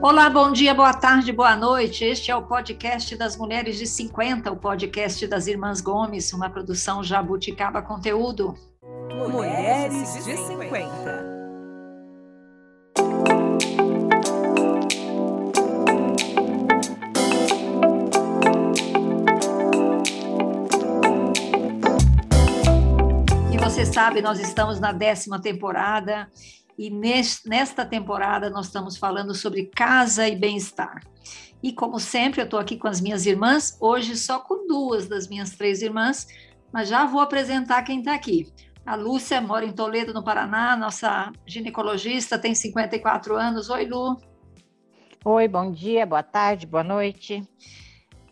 Olá, bom dia, boa tarde, boa noite. Este é o podcast das Mulheres de 50, o podcast das Irmãs Gomes, uma produção Jabuticaba Conteúdo. Mulheres de 50. E você sabe, nós estamos na décima temporada e nesta temporada nós estamos falando sobre casa e bem-estar. E como sempre, eu estou aqui com as minhas irmãs, hoje só com duas das minhas três irmãs, mas já vou apresentar quem está aqui. A Lúcia mora em Toledo, no Paraná, nossa ginecologista, tem 54 anos. Oi, Lu. Oi, bom dia, boa tarde, boa noite.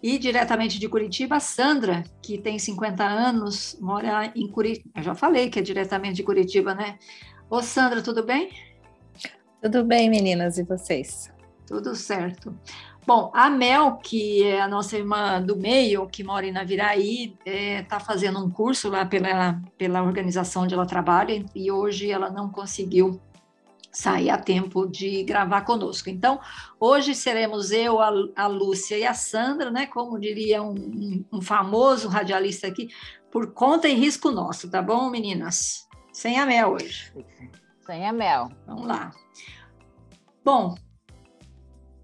E diretamente de Curitiba, a Sandra, que tem 50 anos, mora em Curitiba. Eu já falei que é diretamente de Curitiba, né? Ô, Sandra, tudo bem? Tudo bem, meninas, e vocês? Tudo certo. Bom, a Mel, que é a nossa irmã do meio, que mora em Naviraí, está é, tá fazendo um curso lá pela, pela organização onde ela trabalha e hoje ela não conseguiu sair a tempo de gravar conosco. Então, hoje seremos eu, a, a Lúcia e a Sandra, né? Como diria um, um famoso radialista aqui, por conta e risco nosso, tá bom, meninas? Sem a mel hoje. Sem a mel. Vamos lá. Bom,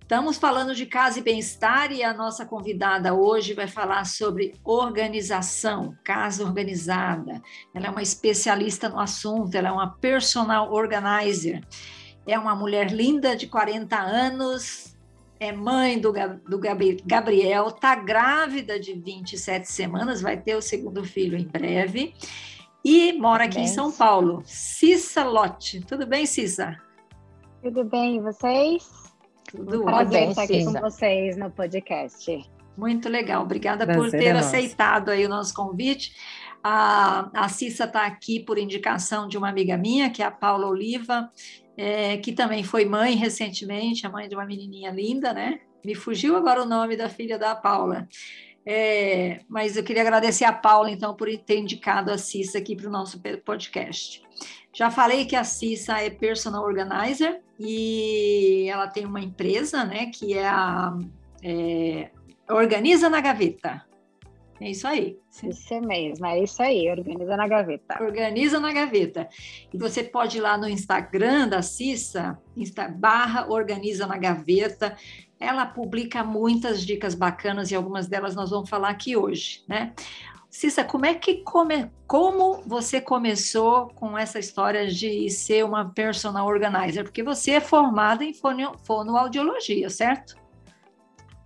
estamos falando de casa e bem-estar e a nossa convidada hoje vai falar sobre organização, casa organizada. Ela é uma especialista no assunto, ela é uma personal organizer. É uma mulher linda de 40 anos, é mãe do, do Gabriel, está grávida de 27 semanas, vai ter o segundo filho em breve e mora aqui em São Paulo. Cissa Lotte. Tudo bem, Cissa? Tudo bem, e vocês? Tudo um prazer estar aqui com vocês no podcast. Muito legal, obrigada prazer por ter é aceitado aí o nosso convite. A, a Cissa está aqui por indicação de uma amiga minha, que é a Paula Oliva, é, que também foi mãe recentemente, a mãe de uma menininha linda, né? Me fugiu agora o nome da filha da Paula. É, mas eu queria agradecer a Paula, então, por ter indicado a Cissa aqui para o nosso podcast. Já falei que a Cissa é personal organizer e ela tem uma empresa, né, que é a é, Organiza na Gaveta. É isso aí. Isso mesmo, é isso aí, organiza na gaveta. Organiza na gaveta. E você pode ir lá no Instagram da Cissa, Insta, barra organiza na gaveta. Ela publica muitas dicas bacanas e algumas delas nós vamos falar aqui hoje, né? Cissa, como é que come, como você começou com essa história de ser uma personal organizer? Porque você é formada em fono, fonoaudiologia, certo?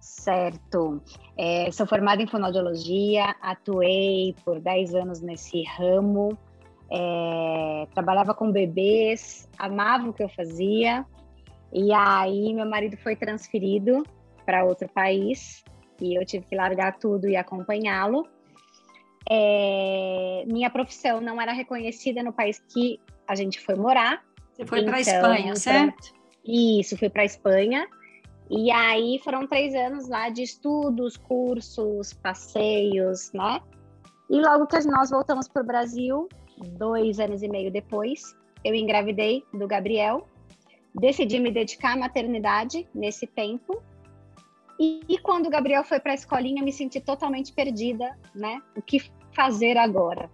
Certo. É, sou formada em fonoaudiologia, atuei por 10 anos nesse ramo, é, trabalhava com bebês, amava o que eu fazia, e aí meu marido foi transferido para outro país e eu tive que largar tudo e acompanhá-lo. É, minha profissão não era reconhecida no país que a gente foi morar. Você foi então, para Espanha, certo? Isso, fui para Espanha. E aí foram três anos lá de estudos, cursos, passeios, né? E logo que nós voltamos para o Brasil, dois anos e meio depois, eu engravidei do Gabriel decidi me dedicar à maternidade nesse tempo. E, e quando o Gabriel foi para a escolinha, me senti totalmente perdida, né? O que fazer agora?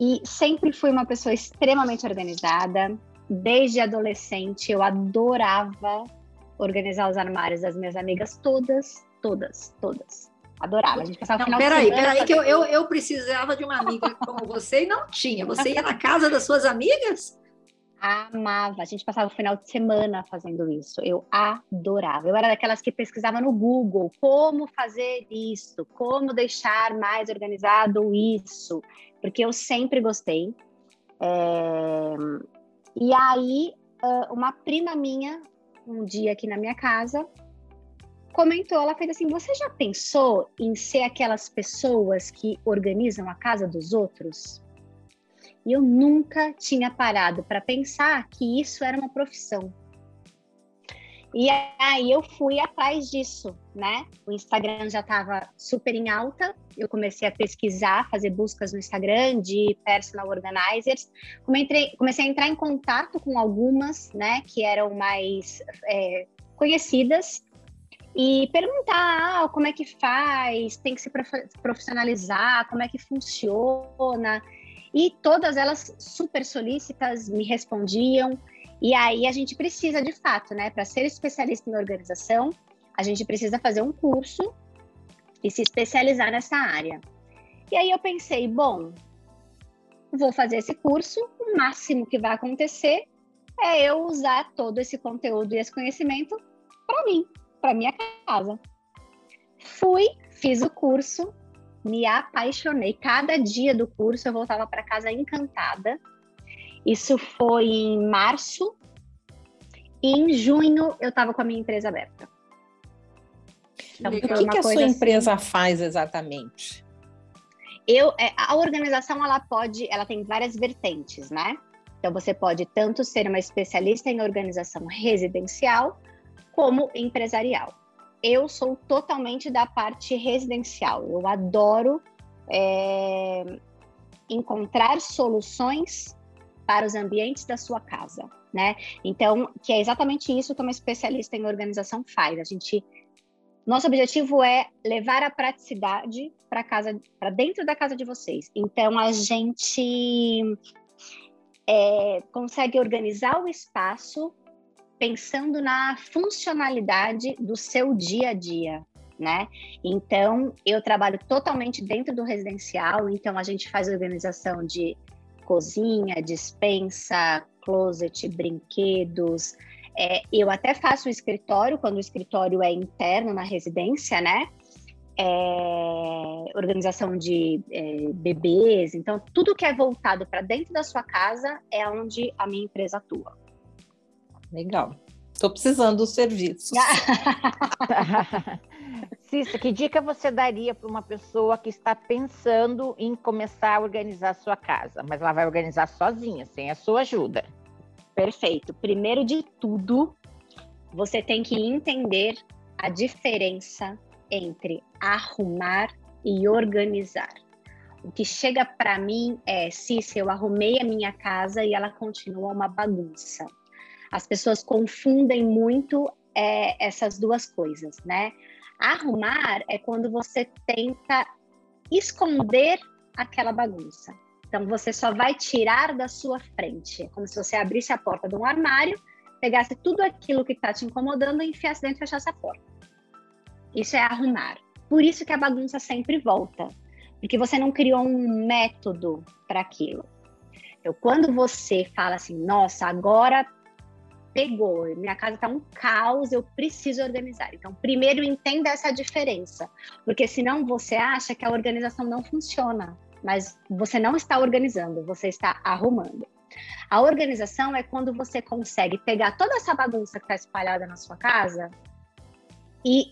E sempre fui uma pessoa extremamente organizada. Desde adolescente, eu adorava organizar os armários das minhas amigas, todas, todas, todas. Adorava. A gente passava não, final peraí, peraí, que eu, eu, eu precisava de uma amiga como você e não tinha. Você ia na casa das suas amigas? Amava. A gente passava o final de semana fazendo isso. Eu adorava. Eu era daquelas que pesquisava no Google como fazer isso, como deixar mais organizado isso, porque eu sempre gostei. É... E aí, uma prima minha, um dia aqui na minha casa, comentou, ela fez assim: "Você já pensou em ser aquelas pessoas que organizam a casa dos outros?" E eu nunca tinha parado para pensar que isso era uma profissão. E aí eu fui atrás disso, né? O Instagram já estava super em alta. Eu comecei a pesquisar, fazer buscas no Instagram de personal organizers. Comecei, a entrar em contato com algumas, né? Que eram mais é, conhecidas e perguntar ah, como é que faz, tem que se profissionalizar, como é que funciona. E todas elas super solícitas me respondiam. E aí a gente precisa, de fato, né, para ser especialista em organização, a gente precisa fazer um curso e se especializar nessa área. E aí eu pensei, bom, vou fazer esse curso, o máximo que vai acontecer é eu usar todo esse conteúdo e esse conhecimento para mim, para minha casa. Fui, fiz o curso, me apaixonei. Cada dia do curso eu voltava para casa encantada. Isso foi em março. E em junho eu estava com a minha empresa aberta. Então, o que, que a sua assim... empresa faz exatamente? Eu, é, a organização ela pode, ela tem várias vertentes, né? Então você pode tanto ser uma especialista em organização residencial como empresarial. Eu sou totalmente da parte residencial. Eu adoro é, encontrar soluções para os ambientes da sua casa, né? Então, que é exatamente isso que uma especialista em organização faz. A gente nosso objetivo é levar a praticidade para casa, para dentro da casa de vocês. Então a gente é, consegue organizar o espaço pensando na funcionalidade do seu dia a dia, né? Então, eu trabalho totalmente dentro do residencial, então a gente faz organização de cozinha, dispensa, closet, brinquedos. É, eu até faço o escritório, quando o escritório é interno na residência, né? é, organização de é, bebês. Então, tudo que é voltado para dentro da sua casa é onde a minha empresa atua. Legal. Estou precisando dos serviços. Cissa, que dica você daria para uma pessoa que está pensando em começar a organizar a sua casa, mas ela vai organizar sozinha, sem a sua ajuda? Perfeito. Primeiro de tudo, você tem que entender a diferença entre arrumar e organizar. O que chega para mim é se eu arrumei a minha casa e ela continua uma bagunça. As pessoas confundem muito é, essas duas coisas, né? Arrumar é quando você tenta esconder aquela bagunça. Então você só vai tirar da sua frente, é como se você abrisse a porta de um armário, pegasse tudo aquilo que está te incomodando e enfiasse dentro e fechasse a porta. Isso é arrumar. Por isso que a bagunça sempre volta, porque você não criou um método para aquilo. Então, quando você fala assim, nossa, agora pegou, minha casa está um caos, eu preciso organizar. Então, primeiro entenda essa diferença, porque senão você acha que a organização não funciona, mas você não está organizando, você está arrumando. A organização é quando você consegue pegar toda essa bagunça que está espalhada na sua casa e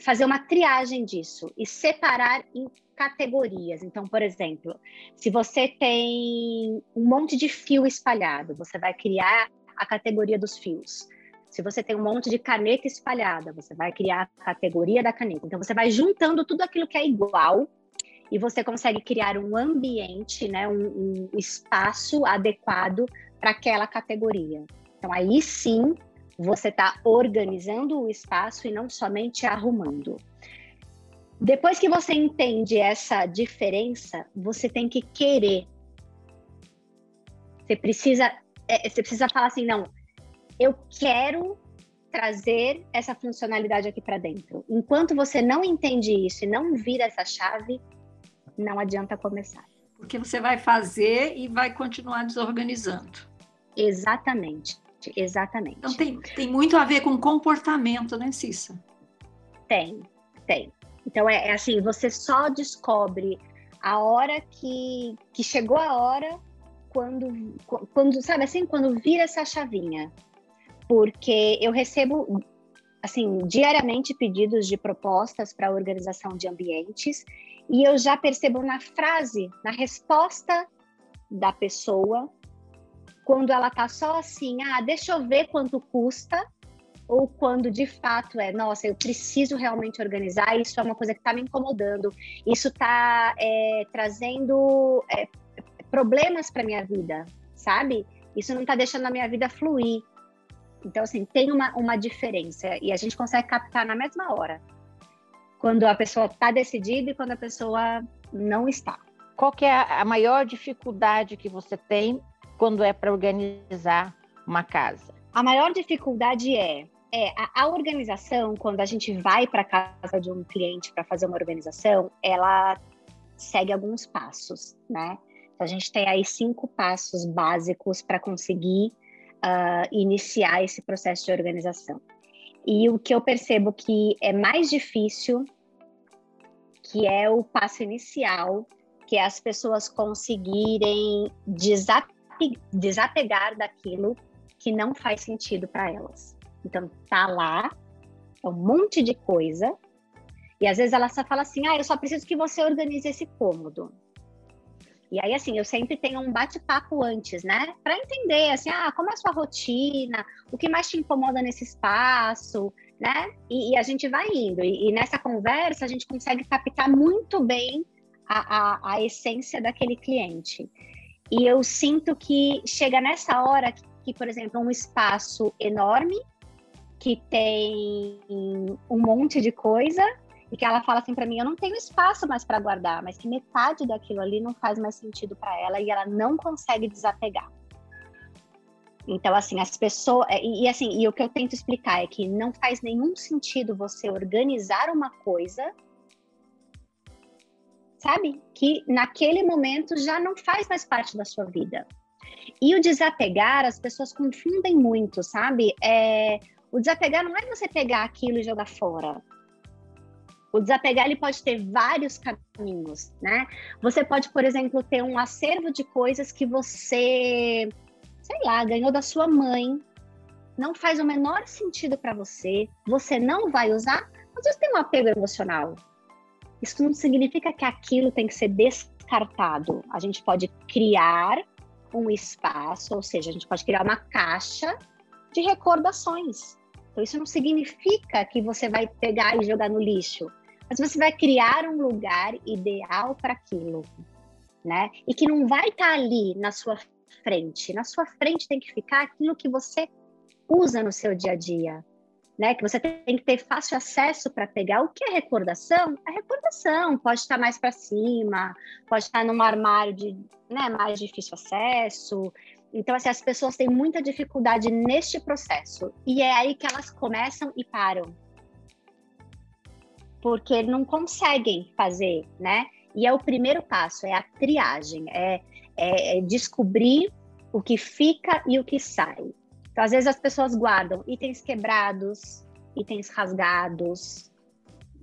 fazer uma triagem disso e separar em categorias. Então, por exemplo, se você tem um monte de fio espalhado, você vai criar a categoria dos fios. Se você tem um monte de caneta espalhada, você vai criar a categoria da caneta. Então, você vai juntando tudo aquilo que é igual e você consegue criar um ambiente, né, um, um espaço adequado para aquela categoria. Então, aí sim você está organizando o espaço e não somente arrumando. Depois que você entende essa diferença, você tem que querer. Você precisa, é, você precisa falar assim, não, eu quero trazer essa funcionalidade aqui para dentro. Enquanto você não entende isso e não vira essa chave, não adianta começar. Porque você vai fazer e vai continuar desorganizando. Exatamente. Exatamente. Então tem, tem muito a ver com comportamento, né, Cissa? Tem, tem. Então é, é assim, você só descobre a hora que, que chegou a hora quando, quando, sabe assim, quando vira essa chavinha. Porque eu recebo, assim, diariamente pedidos de propostas para organização de ambientes e eu já percebo na frase, na resposta da pessoa, quando ela tá só assim, ah, deixa eu ver quanto custa, ou quando de fato é, nossa, eu preciso realmente organizar, isso é uma coisa que está me incomodando, isso está é, trazendo é, problemas para minha vida, sabe? Isso não está deixando a minha vida fluir. Então, assim, tem uma, uma diferença e a gente consegue captar na mesma hora. Quando a pessoa está decidida e quando a pessoa não está. Qual que é a maior dificuldade que você tem quando é para organizar uma casa? A maior dificuldade é, é a, a organização, quando a gente vai para casa de um cliente para fazer uma organização, ela segue alguns passos, né? Então, a gente tem aí cinco passos básicos para conseguir uh, iniciar esse processo de organização. E o que eu percebo que é mais difícil, que é o passo inicial, que é as pessoas conseguirem desapegar daquilo que não faz sentido para elas. Então, tá lá, é um monte de coisa, e às vezes ela só fala assim: ah, eu só preciso que você organize esse cômodo. E aí, assim, eu sempre tenho um bate-papo antes, né? Para entender, assim, ah, como é a sua rotina, o que mais te incomoda nesse espaço, né? E, e a gente vai indo. E, e, nessa conversa, a gente consegue captar muito bem a, a, a, essência daquele cliente. E eu sinto que chega nessa hora que, que por exemplo, um espaço enorme, que tem um monte de coisa, e que ela fala assim para mim, eu não tenho espaço mais para guardar, mas que metade daquilo ali não faz mais sentido para ela e ela não consegue desapegar. Então, assim, as pessoas. É, e, e, assim, e o que eu tento explicar é que não faz nenhum sentido você organizar uma coisa, sabe? Que naquele momento já não faz mais parte da sua vida. E o desapegar, as pessoas confundem muito, sabe? É, o desapegar não é você pegar aquilo e jogar fora. O desapegar ele pode ter vários caminhos, né? Você pode, por exemplo, ter um acervo de coisas que você, sei lá, ganhou da sua mãe, não faz o menor sentido para você, você não vai usar, mas você tem um apego emocional. Isso não significa que aquilo tem que ser descartado. A gente pode criar um espaço, ou seja, a gente pode criar uma caixa de recordações. Então, isso não significa que você vai pegar e jogar no lixo mas você vai criar um lugar ideal para aquilo, né? E que não vai estar tá ali na sua frente. Na sua frente tem que ficar aquilo que você usa no seu dia a dia, né? Que você tem que ter fácil acesso para pegar. O que é recordação? A recordação pode estar mais para cima, pode estar num armário de, né, mais difícil acesso. Então, assim, as pessoas têm muita dificuldade neste processo. E é aí que elas começam e param porque não conseguem fazer, né? E é o primeiro passo, é a triagem, é, é, é descobrir o que fica e o que sai. Então, às vezes as pessoas guardam itens quebrados, itens rasgados.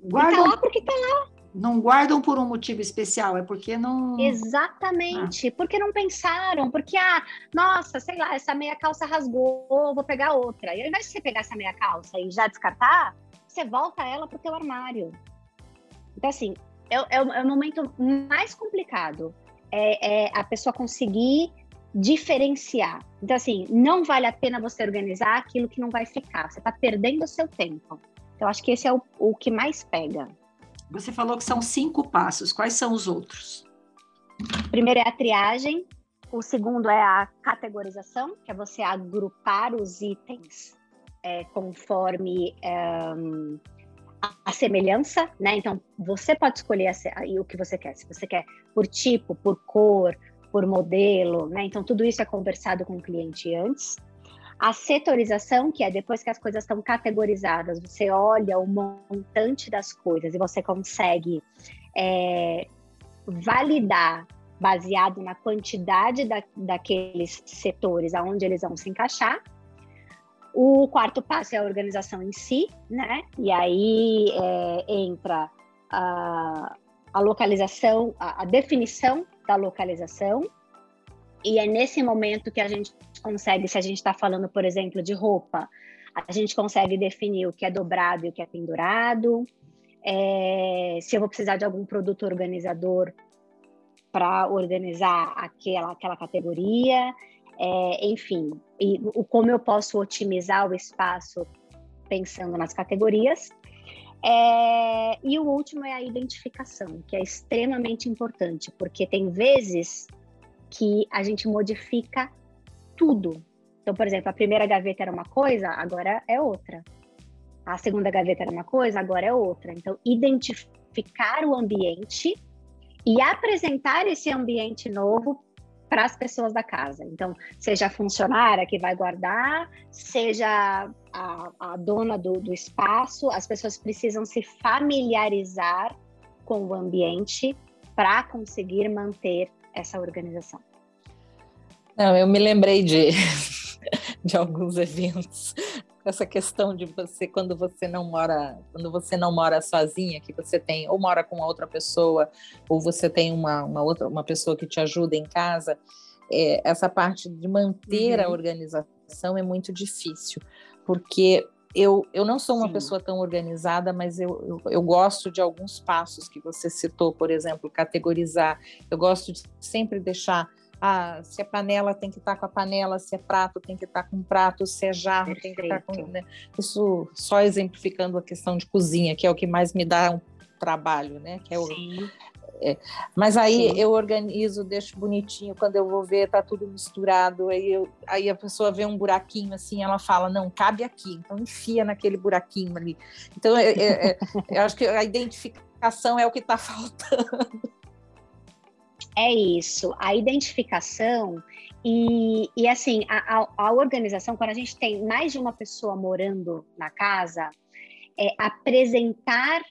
Guardam tá lá porque tá lá. Não guardam por um motivo especial, é porque não. Exatamente, ah. porque não pensaram, porque, ah, nossa, sei lá, essa meia calça rasgou, vou pegar outra. E ao invés de você pegar essa meia calça e já descartar, você volta ela para o teu armário. Então, assim, é, é, é, o momento mais complicado. É, é, a pessoa conseguir diferenciar. Então, assim, não vale a pena você organizar aquilo que não vai ficar. Você está perdendo o seu tempo. Então, acho que esse é o, o que mais pega. Você falou que são cinco passos. Quais são os outros? O primeiro é a triagem. O segundo é a categorização, que é você agrupar os itens é, conforme a, a, semelhança, né? Então, você pode escolher a, o que você quer. Se você quer por tipo, por cor, por modelo, né? Então, tudo isso é conversado com o cliente antes. A setorização, que é depois que as coisas estão categorizadas, você olha o montante das coisas e você consegue é, validar baseado na quantidade da, daqueles setores aonde eles vão se encaixar. O quarto passo é a organização em si, né? E aí é, entra a, a localização, a, a, definição da localização. E é nesse momento que a gente consegue, se a gente está falando, por exemplo, de roupa, a gente consegue definir o que é dobrado e o que é pendurado. É, se eu vou precisar de algum produto organizador para organizar aquela, aquela categoria é, enfim, e o, como eu posso otimizar o espaço pensando nas categorias. É, e o último é a identificação, que é extremamente importante, porque tem vezes que a gente modifica tudo. Então, por exemplo, a primeira gaveta era uma coisa, agora é outra. A segunda gaveta era uma coisa, agora é outra. Então, identificar o ambiente e apresentar esse ambiente novo para as pessoas da casa. Então, seja a funcionária que vai guardar, seja a, a dona do, do espaço, as pessoas precisam se familiarizar com o ambiente para conseguir manter essa organização. Não, eu me lembrei de, de alguns eventos essa questão de você quando você não mora quando você não mora sozinha que você tem ou mora com outra pessoa ou você tem uma, uma outra uma pessoa que te ajuda em casa é, essa parte de manter uhum. a organização é muito difícil porque eu, eu não sou uma Sim. pessoa tão organizada, mas eu, eu, eu, gosto de alguns passos que você citou, por exemplo, categorizar. Eu gosto de sempre deixar ah, se é panela tem que estar tá com a panela, se é prato tem que estar tá com prato, se é jarro Perfeito. tem que estar tá com. Né? Isso só exemplificando a questão de cozinha, que é o que mais me dá um trabalho, né? Que é o, é. Mas aí Sim. eu organizo, deixo bonitinho, quando eu vou ver, tá tudo misturado. Aí, eu, aí a pessoa vê um buraquinho assim, ela fala, não, cabe aqui, então enfia naquele buraquinho ali. Então, é, é, é eu acho que a identificação é o que está faltando. É isso, a identificação e, e assim, a, a, organização, quando a gente tem mais de uma pessoa morando na casa, é apresentar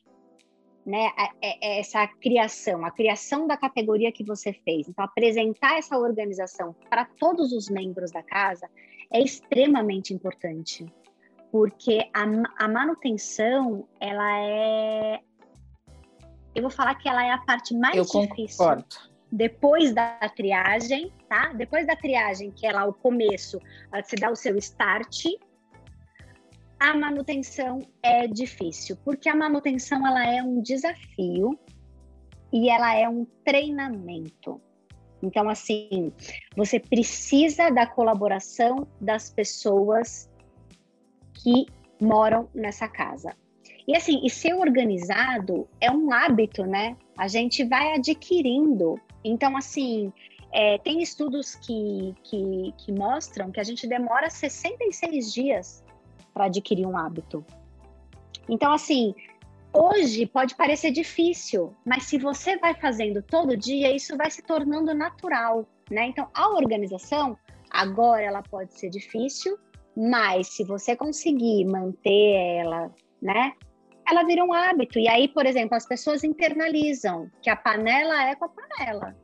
né, é, é essa criação, a criação da categoria que você fez. Então, apresentar essa organização para todos os membros da casa é extremamente importante, porque a, a manutenção, ela é. Eu vou falar que ela é a parte mais Eu difícil. Concordo depois da triagem, tá? Depois da triagem, que é lá o começo, você dá o seu start, a manutenção é difícil, porque a manutenção ela é um desafio e ela é um treinamento. Então, assim, você precisa da colaboração das pessoas que moram nessa casa. E assim, e ser organizado é um hábito, né? A gente vai adquirindo então, assim, é, tem estudos que, que, que mostram que a gente demora 66 dias para adquirir um hábito. Então, assim, hoje pode parecer difícil, mas se você vai fazendo todo dia, isso vai se tornando natural, né? Então, a organização, agora ela pode ser difícil, mas se você conseguir manter ela, né? Ela vira um hábito. E aí, por exemplo, as pessoas internalizam que a panela é com a panela.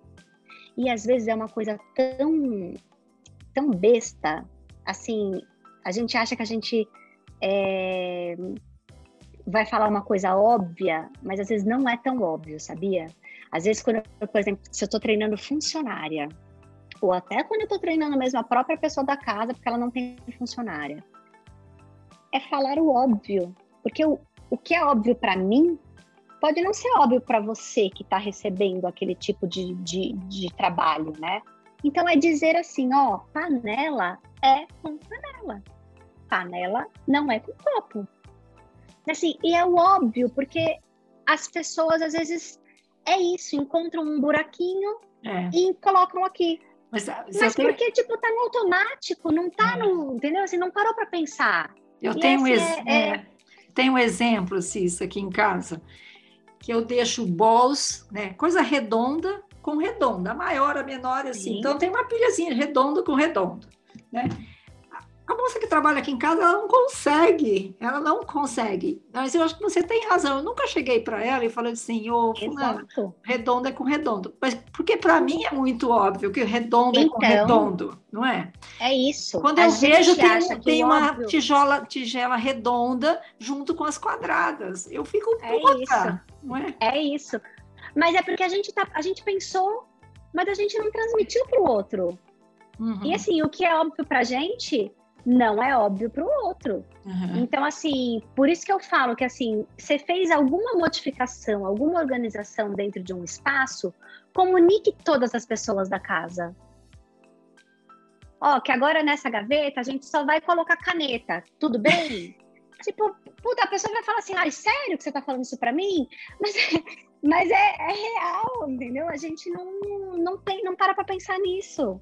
E às vezes é uma coisa tão, tão besta. Assim, a gente acha que a gente é, vai falar uma coisa óbvia, mas às vezes não é tão óbvio, sabia? Às vezes, quando por exemplo, se eu estou treinando funcionária, ou até quando eu estou treinando mesmo a própria pessoa da casa, porque ela não tem funcionária, é falar o óbvio. Porque o, o que é óbvio para mim pode não ser óbvio para você que está recebendo aquele tipo de, de, de, trabalho, né? Então é dizer assim, ó, panela é com panela, panela não é com copo. Assim, e é o óbvio, porque as pessoas às vezes é isso, encontram um buraquinho é. e colocam aqui. Mas, Mas porque, tipo, tá no automático, não tá é. no. Entendeu? Assim, não parou para pensar. Eu e tenho esse. É, tem um exemplo, Cissa, aqui em casa, que eu deixo bols, né, coisa redonda com redonda, a maior, a menor, assim. Sim. Então tem uma pilhazinha redonda com redondo, né? A moça que trabalha aqui em casa, ela não consegue, ela não consegue. Mas eu acho que você tem razão. Eu nunca cheguei para ela e falei assim, ô, oh, redondo é com redondo. Mas porque para mim é muito óbvio que redondo então, é com então, redondo, não é? É isso. Quando eu vejo, tem, tem uma tijola, tigela redonda junto com as quadradas. Eu fico é puta, isso. não é? É isso. Mas é porque a gente, tá, a gente pensou, mas a gente não transmitiu para o outro. Uhum. E assim, o que é óbvio para a gente não é óbvio para o outro. Uhum. Então, assim, por isso que eu falo que, assim, você fez alguma modificação, alguma organização dentro de um espaço, comunique todas as pessoas da casa. Ó, que agora nessa gaveta a gente só vai colocar caneta, tudo bem? tipo, puta, a pessoa vai falar assim, ai, sério que você tá falando isso para mim? Mas, mas é, é, real, entendeu? A gente não, não, tem, não para para pensar nisso.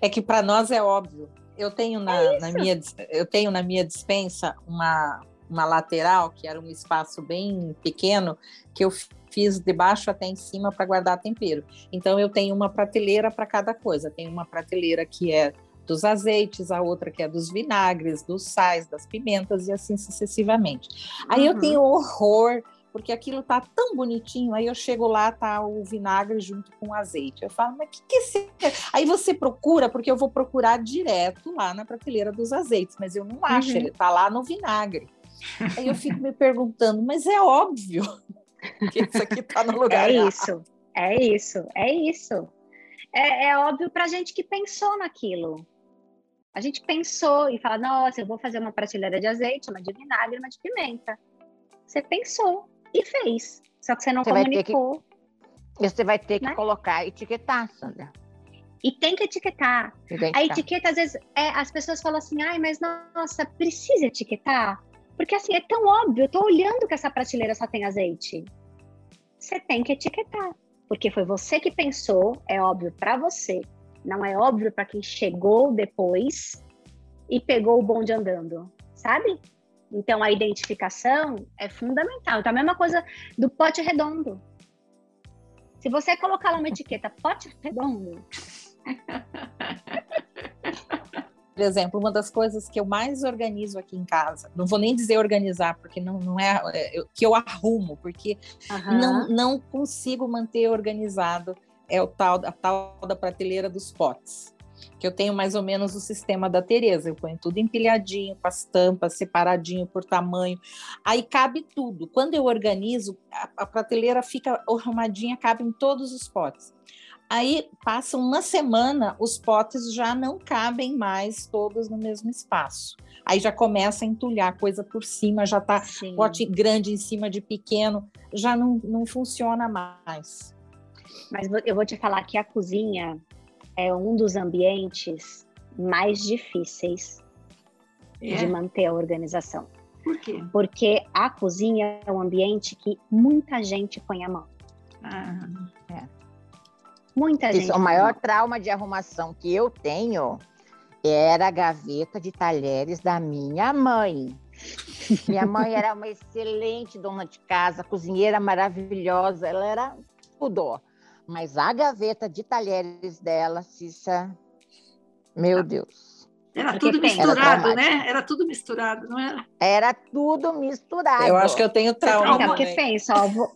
É que para nós é óbvio Eu tenho na, é na, minha, eu tenho na minha dispensa uma, uma lateral, que era um espaço bem pequeno, que eu fiz de baixo até em cima para guardar tempero. Então eu tenho uma prateleira para cada coisa. Tem uma prateleira que é dos azeites, a outra que é dos vinagres, dos sais, das pimentas e assim sucessivamente. Aí uhum. eu tenho horror porque aquilo tá tão bonitinho, aí eu chego lá, tá o vinagre junto com o azeite. Eu falo, mas o que, que é esse... Aí você procura, porque eu vou procurar direto lá na prateleira dos azeites, mas eu não acho, uhum. ele tá lá no vinagre. Aí eu fico me perguntando, mas é óbvio que isso aqui tá no lugar. É isso, é isso, é isso. É, é óbvio pra gente que pensou naquilo. A gente pensou e fala, nossa, eu vou fazer uma prateleira de azeite, uma de vinagre, uma de pimenta. Você pensou e fez. Só que você não você comunicou. Que, você vai ter que né? colocar, etiquetar, Sandra. E tem que etiquetar. A etiqueta, às vezes, é, as pessoas falam assim, ai, mas nossa, precisa etiquetar? Porque assim, é tão óbvio, eu tô olhando que essa prateleira só tem azeite. Você tem que etiquetar. Porque foi você que pensou, é óbvio para você. Não é óbvio para quem chegou depois e pegou o bonde andando, sabe? Então, a identificação é fundamental. Então, a mesma coisa do pote redondo. Se você colocar lá uma etiqueta pote redondo. Por exemplo, uma das coisas que eu mais organizo aqui em casa, não vou nem dizer organizar, porque não, não é, é que eu arrumo, porque uhum. não, não consigo manter organizado é o tal, a tal da prateleira dos potes que eu tenho mais ou menos o sistema da Tereza. Eu ponho tudo empilhadinho, com as tampas, separadinho por tamanho. Aí cabe tudo. Quando eu organizo, a, a prateleira fica arrumadinha, cabe em todos os potes. Aí passa uma semana, os potes já não cabem mais todos no mesmo espaço. Aí já começa a entulhar coisa por cima, já está pote grande em cima de pequeno, já não, não funciona mais. Mas eu vou te falar que a cozinha, é um dos ambientes mais difíceis é? de manter a organização. Por quê? Porque a cozinha é um ambiente que muita gente põe a mão. Ah, é. Muita Isso, gente. O maior trauma de arrumação que eu tenho era a gaveta de talheres da minha mãe. Minha mãe era uma excelente dona de casa, cozinheira maravilhosa, ela era tudo. Mas a gaveta de talheres dela, Cissa, meu Deus. Era Porque tudo misturado, né? Era tudo misturado, não era? Era tudo misturado. Eu acho que eu tenho trauma. É, porque pensa, ó, vou...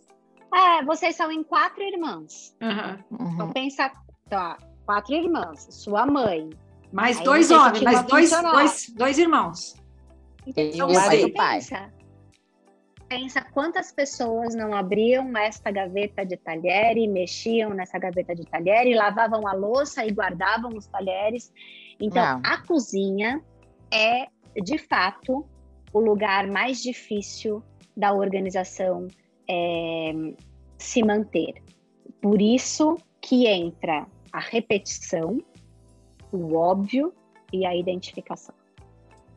é, vocês são em quatro irmãs. Uhum. Então pensa, tá, quatro irmãs, sua mãe. Mais dois homens, mais dois, dois, dois irmãos. Então, você pensa, pensa quantas pessoas não abriam esta gaveta de talher mexiam nessa gaveta de talher e lavavam a louça e guardavam os talheres. Então, não. a cozinha é, de fato, o lugar mais difícil da organização é, se manter. Por isso que entra a repetição, o óbvio e a identificação.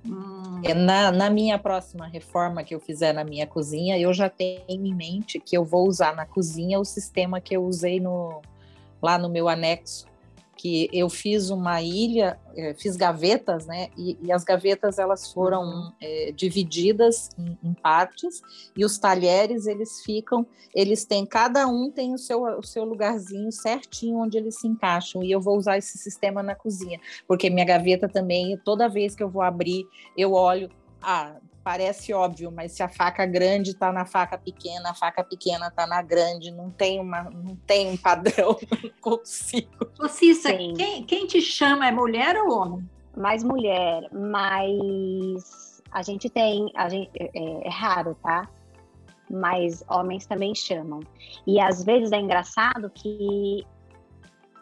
Hum. Na, na, minha próxima reforma que eu fizer na minha cozinha, eu já tenho em mente que eu vou usar na cozinha o sistema que eu usei no, lá no meu anexo que eu fiz uma ilha, é, fiz gavetas, né? E, e as gavetas elas foram uhum. é, divididas em, em, partes e os talheres eles ficam, eles têm cada um tem o seu, o seu lugarzinho certinho onde eles se encaixam e eu vou usar esse sistema na cozinha porque minha gaveta também toda vez que eu vou abrir eu olho ah, parece óbvio, mas se a faca grande está na faca pequena, a faca pequena está na grande, não tem, uma, não tem um padrão, não consigo. Ô Cissa, quem, quem te chama é mulher ou homem? Mais mulher, mas a gente tem, a gente, é, é raro, tá? Mas homens também chamam. E às vezes é engraçado que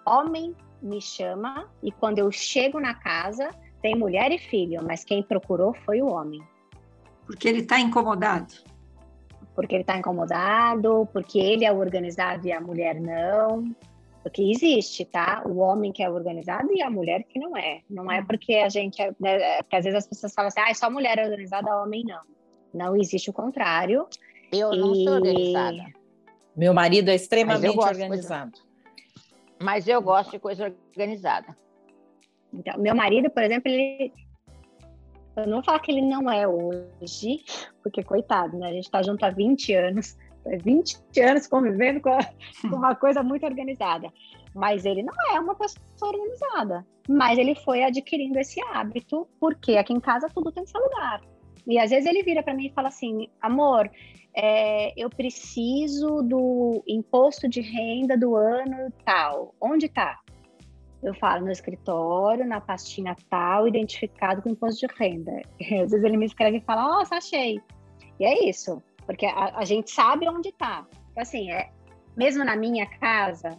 homem me chama e quando eu chego na casa tem mulher e filho, mas quem procurou foi o homem. Porque ele está incomodado. Porque ele está incomodado, porque ele é organizado e a mulher não. Porque existe, tá? O homem que é organizado e a mulher que não é. Não é hum. porque a gente é. Né, porque às vezes as pessoas falam assim, ah, só mulher é organizada, homem não. Não existe o contrário. Eu e... não sou organizada. Meu marido é extremamente organizado. Coisa... Mas eu gosto de coisa organizada. Então, meu marido, por exemplo, ele. Eu não vou falar que ele não é hoje, porque coitado, né? A gente está junto há 20 anos, 20 anos convivendo com, uma coisa muito organizada. Mas ele não é uma pessoa organizada. Mas ele foi adquirindo esse hábito, porque aqui em casa tudo tem seu lugar. E às vezes ele vira para mim e fala assim: amor, é, eu preciso do imposto de renda do ano tal. Onde está? Eu falo no escritório, na pastinha tal, identificado com imposto de renda. E às vezes ele me escreve e fala: Nossa, achei. E é isso, porque a, a gente sabe onde está. Então, assim, é, mesmo na minha casa,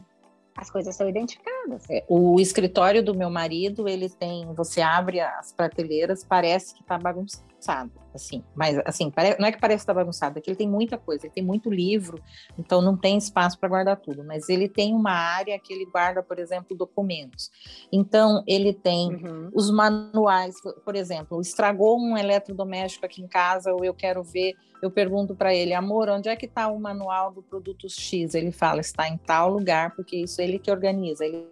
as coisas são identificadas. É, o escritório do meu marido, ele tem, você abre as prateleiras, parece que está bagunçado, assim, mas assim, não é que parece que está bagunçado, é que ele tem muita coisa, ele tem muito livro, então não tem espaço para guardar tudo, mas ele tem uma área que ele guarda, por exemplo, documentos. Então, ele tem uhum. os manuais, por exemplo, estragou um eletrodoméstico aqui em casa, ou eu quero ver eu pergunto para ele, amor, onde é que está o manual do produto X? Ele fala, está em tal lugar, porque isso ele que organiza. Ele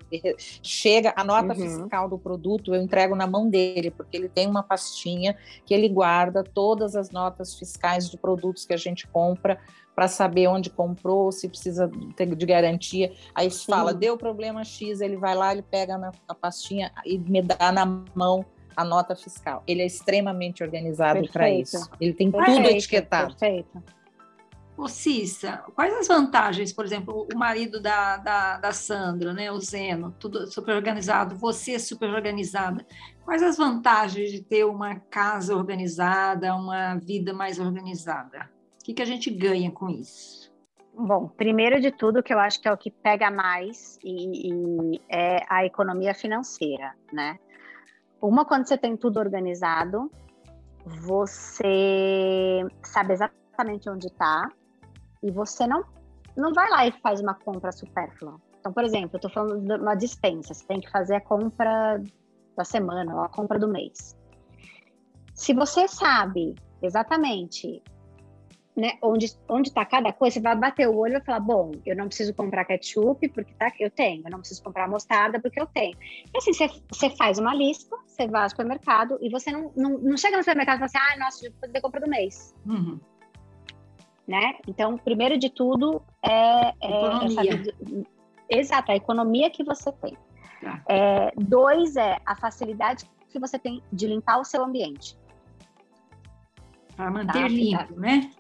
chega, a nota uhum. fiscal do produto eu entrego na mão dele, porque ele tem uma pastinha que ele guarda todas as notas fiscais de produtos que a gente compra para saber onde comprou, se precisa de garantia. Aí fala, deu problema X, ele vai lá, ele pega na, na pastinha e me dá na mão a nota fiscal. Ele é extremamente organizado para isso. Ele tem perfeito, tudo etiquetado. Perfeito. Ô Cissa, quais as vantagens, por exemplo, o marido da, da, da Sandra, né, o Zeno, tudo super organizado, você super organizada. Quais as vantagens de ter uma casa organizada, uma vida mais organizada? O que, que a gente ganha com isso? Bom, primeiro de tudo, que eu acho que é o que pega mais e, e é a economia financeira, né? Uma, quando você tem tudo organizado, você sabe exatamente onde está e você não, não vai lá e faz uma compra supérflua. Então, por exemplo, eu estou falando de uma dispensa, você tem que fazer a compra da semana ou a compra do mês. Se você sabe exatamente né, onde onde está cada coisa, você vai bater o olho e falar, bom, eu não preciso comprar ketchup porque tá, eu tenho, eu não preciso comprar mostarda porque eu tenho. E assim, você, você faz uma lista, você vai ao supermercado e você não, não, não chega no supermercado e fala assim, ah, nossa, vou fazer compra do mês. Uhum. Né? Então, primeiro de tudo é, é essa, exato, a economia que você tem. Tá. É, dois é a facilidade que você tem de limpar o seu ambiente. Para manter tá? limpo, né?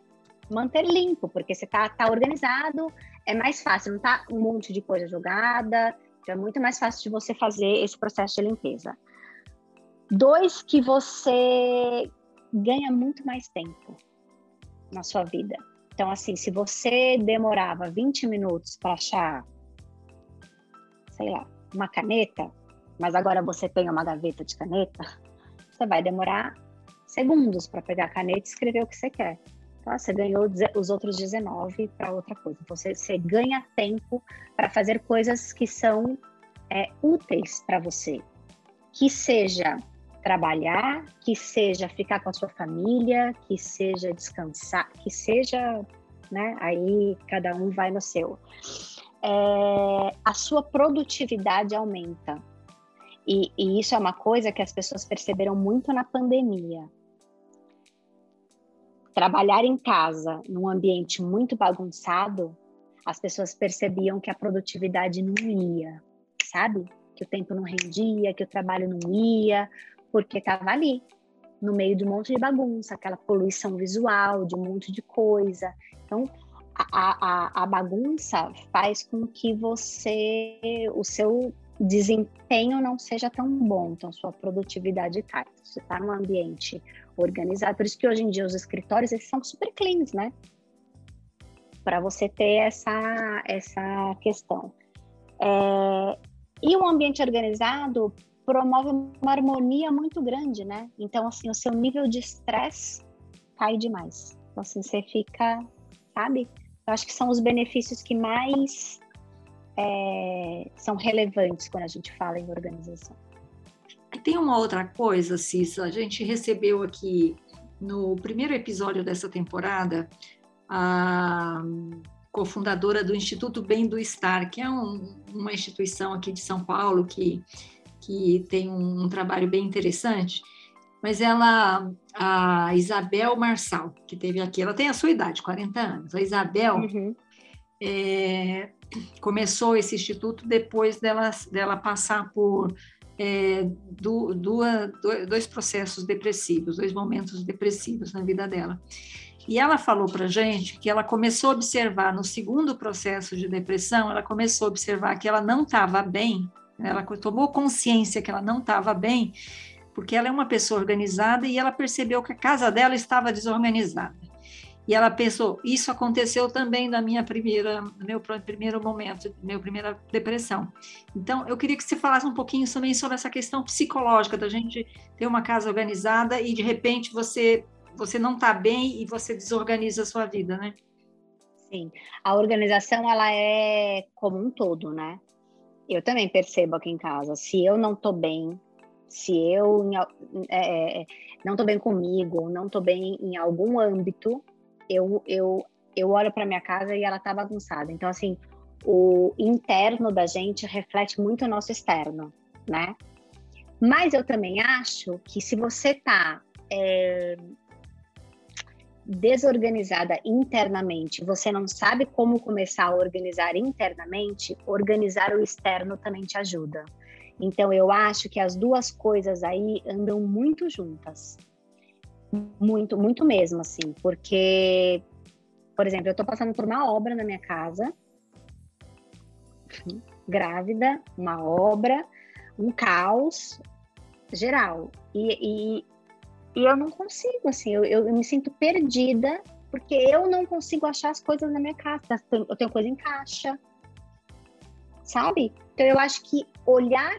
manter limpo, porque você tá, tá organizado, é mais fácil, não tá um monte de coisa jogada, então é muito mais fácil de você fazer esse processo de limpeza. Dois, que você ganha muito mais tempo na sua vida. Então, assim, se você demorava 20 minutos para achar, sei lá, uma caneta, mas agora você tem uma gaveta de caneta, você vai demorar segundos para pegar a caneta e escrever o que você quer. Tá? Você ganhou os outros 19 para outra coisa. Então, você, você ganha tempo para fazer coisas que são é, úteis para você. Que seja trabalhar, que seja ficar com a sua família, que seja descansar, que seja, né? Aí cada um vai no seu. É, a sua produtividade aumenta. E, e isso é uma coisa que as pessoas perceberam muito na pandemia trabalhar em casa num ambiente muito bagunçado, as pessoas percebiam que a produtividade não ia, sabe? Que o tempo não rendia, que o trabalho não ia, porque estava ali, no meio de um monte de bagunça, aquela poluição visual, de um monte de coisa. Então, a, a, a bagunça faz com que você, o seu desempenho não seja tão bom, então sua produtividade cai. Você está num ambiente organizado, por isso que hoje em dia os escritórios eles são super cleans, né? Para você ter essa, essa questão. É, e um ambiente organizado promove uma harmonia muito grande, né? Então, assim, o seu nível de estresse cai demais. Então, assim, você fica, sabe? Eu acho que são os benefícios que mais é, são relevantes quando a gente fala em organização. Tem uma outra coisa, Cissa, a gente recebeu aqui no primeiro episódio dessa temporada a cofundadora do Instituto Bem do Estar, que é um, uma instituição aqui de São Paulo que, que tem um, um trabalho bem interessante, mas ela, a Isabel Marçal, que teve aqui, ela tem a sua idade, 40 anos. A Isabel uhum. é, começou esse instituto depois dela, dela passar por é, do, dois processos depressivos, dois momentos depressivos na vida dela. E ela falou para gente que ela começou a observar no segundo processo de depressão, ela começou a observar que ela não estava bem, ela tomou consciência que ela não estava bem, porque ela é uma pessoa organizada e ela percebeu que a casa dela estava desorganizada. E ela pensou, isso aconteceu também na minha primeira, no meu primeiro momento, minha primeira depressão. Então, eu queria que você falasse um pouquinho também sobre essa questão psicológica da gente ter uma casa organizada e de repente você você não está bem e você desorganiza a sua vida, né? Sim, a organização ela é como um todo, né? Eu também percebo aqui em casa, se eu não estou bem, se eu é, é, não estou bem comigo, não estou bem em algum âmbito, eu, eu, eu olho para minha casa e ela está bagunçada. Então, assim, o interno da gente reflete muito o nosso externo, né? Mas eu também acho que se você está é, desorganizada internamente, você não sabe como começar a organizar internamente, organizar o externo também te ajuda. Então eu acho que as duas coisas aí andam muito juntas. Muito, muito mesmo, assim, porque, por exemplo, eu estou passando por uma obra na minha casa, grávida, uma obra, um caos geral. E, e e eu não consigo, assim, eu, eu, me sinto perdida porque eu não consigo achar as coisas na minha casa. Eu tenho coisa em caixa, sabe? Então eu acho que olhar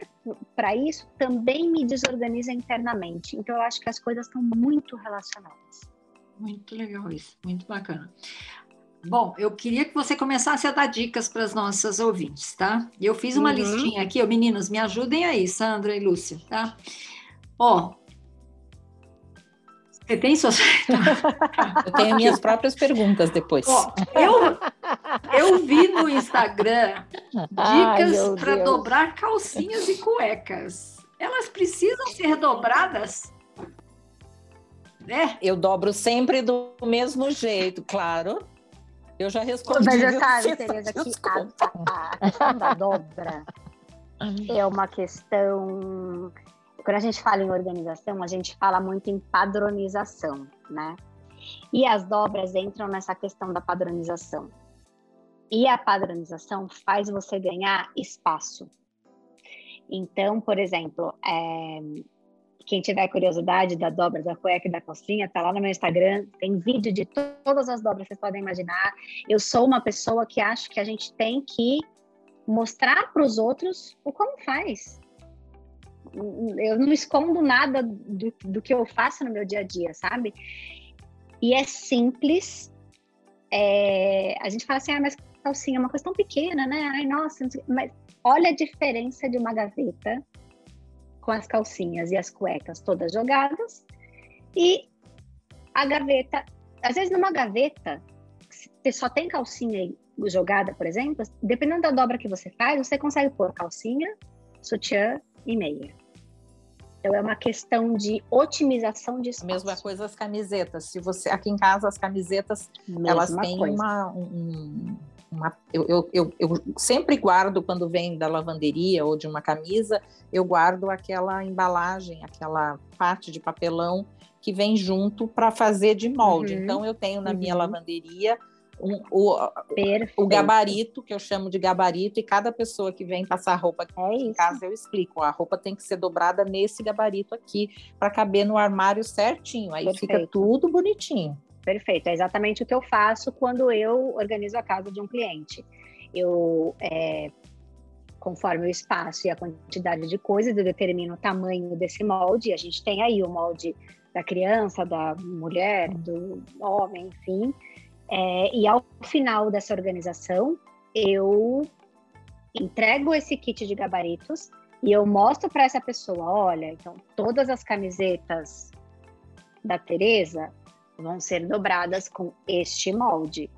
para isso também me desorganiza internamente. Então eu acho que as coisas estão muito relacionadas. Muito legal isso, muito bacana. Bom, eu queria que você começasse a dar dicas para as nossas ouvintes, tá? Eu fiz uma uhum. listinha aqui, ó, meninas, me ajudem aí, Sandra e Lúcia, tá? Ó, você tem suas. eu tenho minhas próprias perguntas depois. Ó, eu, eu vi no Instagram dicas para dobrar calcinhas e cuecas. Elas precisam ser dobradas? Né? Eu dobro sempre do mesmo jeito, claro. Eu já respondi. Mas eu sabe, Tereza, que a, a questão da dobra é uma questão quando a gente fala em organização, a gente fala muito em padronização, né? E as dobras entram nessa questão da padronização. E a padronização faz você ganhar espaço. Então, por exemplo, é, quem tiver curiosidade da dobra da cueca e da calcinha, tá lá no meu Instagram, tem vídeo de todas as dobras que vocês podem imaginar. Eu sou uma pessoa que acho que a gente tem que mostrar para os outros o como faz eu não escondo nada do, do que eu faço no meu dia a dia, sabe? E é simples. É, a gente fala assim, ah, mas calcinha é uma coisa tão pequena, né? Ai, nossa, mas olha a diferença de uma gaveta com as calcinhas e as cuecas todas jogadas e a gaveta, às vezes numa gaveta, você só tem calcinha jogada, por exemplo, dependendo da dobra que você faz, você consegue pôr calcinha, sutiã e meia. Então é uma questão de otimização de espaço. Mesma coisa as camisetas. Se você aqui em casa as camisetas Mesma elas têm coisa. uma, um, uma eu, eu, eu, eu, sempre guardo quando vem da lavanderia ou de uma camisa, eu guardo aquela embalagem, aquela parte de papelão que vem junto para fazer de molde. Uhum. Então eu tenho na uhum. minha lavanderia um, o, o, gabarito, que eu chamo de gabarito, e cada pessoa que vem passar roupa aqui é em casa, eu explico. A roupa tem que ser dobrada nesse gabarito aqui, para caber no armário certinho. Aí Perfeito. fica tudo bonitinho. Perfeito, é exatamente o que eu faço quando eu organizo a casa de um cliente. Eu, é, conforme o espaço e a quantidade de coisas, eu determino o tamanho desse molde. A gente tem aí o molde da criança, da mulher, do homem, enfim. É, e ao final dessa organização, eu entrego esse kit de gabaritos e eu mostro para essa pessoa, olha, então todas as camisetas da Teresa vão ser dobradas com este molde.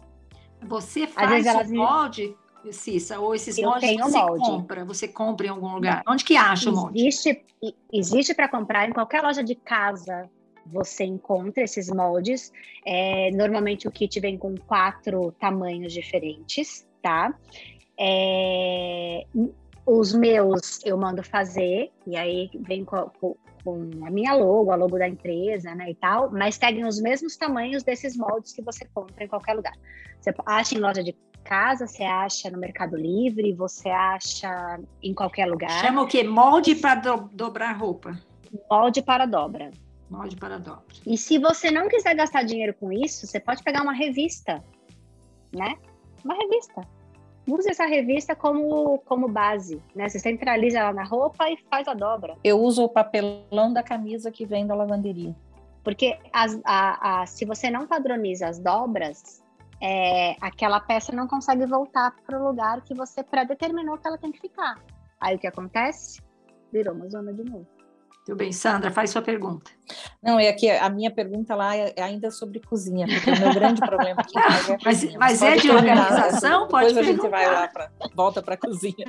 Você faz o molde Cissa, ou esses eu moldes você molde. compra, você compra em algum lugar? Onde que acha o molde? Existe, existe para comprar em qualquer loja de casa. Você encontra esses moldes. É, normalmente o kit vem com quatro tamanhos diferentes, tá? É, os meus eu mando fazer, e aí vem com, com, a minha logo, a logo da empresa, né, e tal, mas seguem os mesmos tamanhos desses moldes que você compra em qualquer lugar. Você acha em loja de casa, você acha no Mercado Livre, você acha em qualquer lugar. Chama o quê? Molde para do, dobrar roupa. Molde para dobra. Molde para dobra. E se você não quiser gastar dinheiro com isso, você pode pegar uma revista, né? Uma revista. Use essa revista como, como base, né? Você centraliza ela na roupa e faz a dobra. Eu uso o papelão da camisa que vem da lavanderia. Porque as, a, a, se você não padroniza as dobras, é, aquela peça não consegue voltar para o lugar que você predeterminou que ela tem que ficar. Aí o que acontece? Virou uma zona de novo. Tudo bem, Sandra, faz sua pergunta. Não, é que a minha pergunta lá é, é ainda sobre cozinha, porque o meu grande problema aqui é a Mas, mas é de organização? Pode Depois a gente vai lá, pra, volta para a cozinha.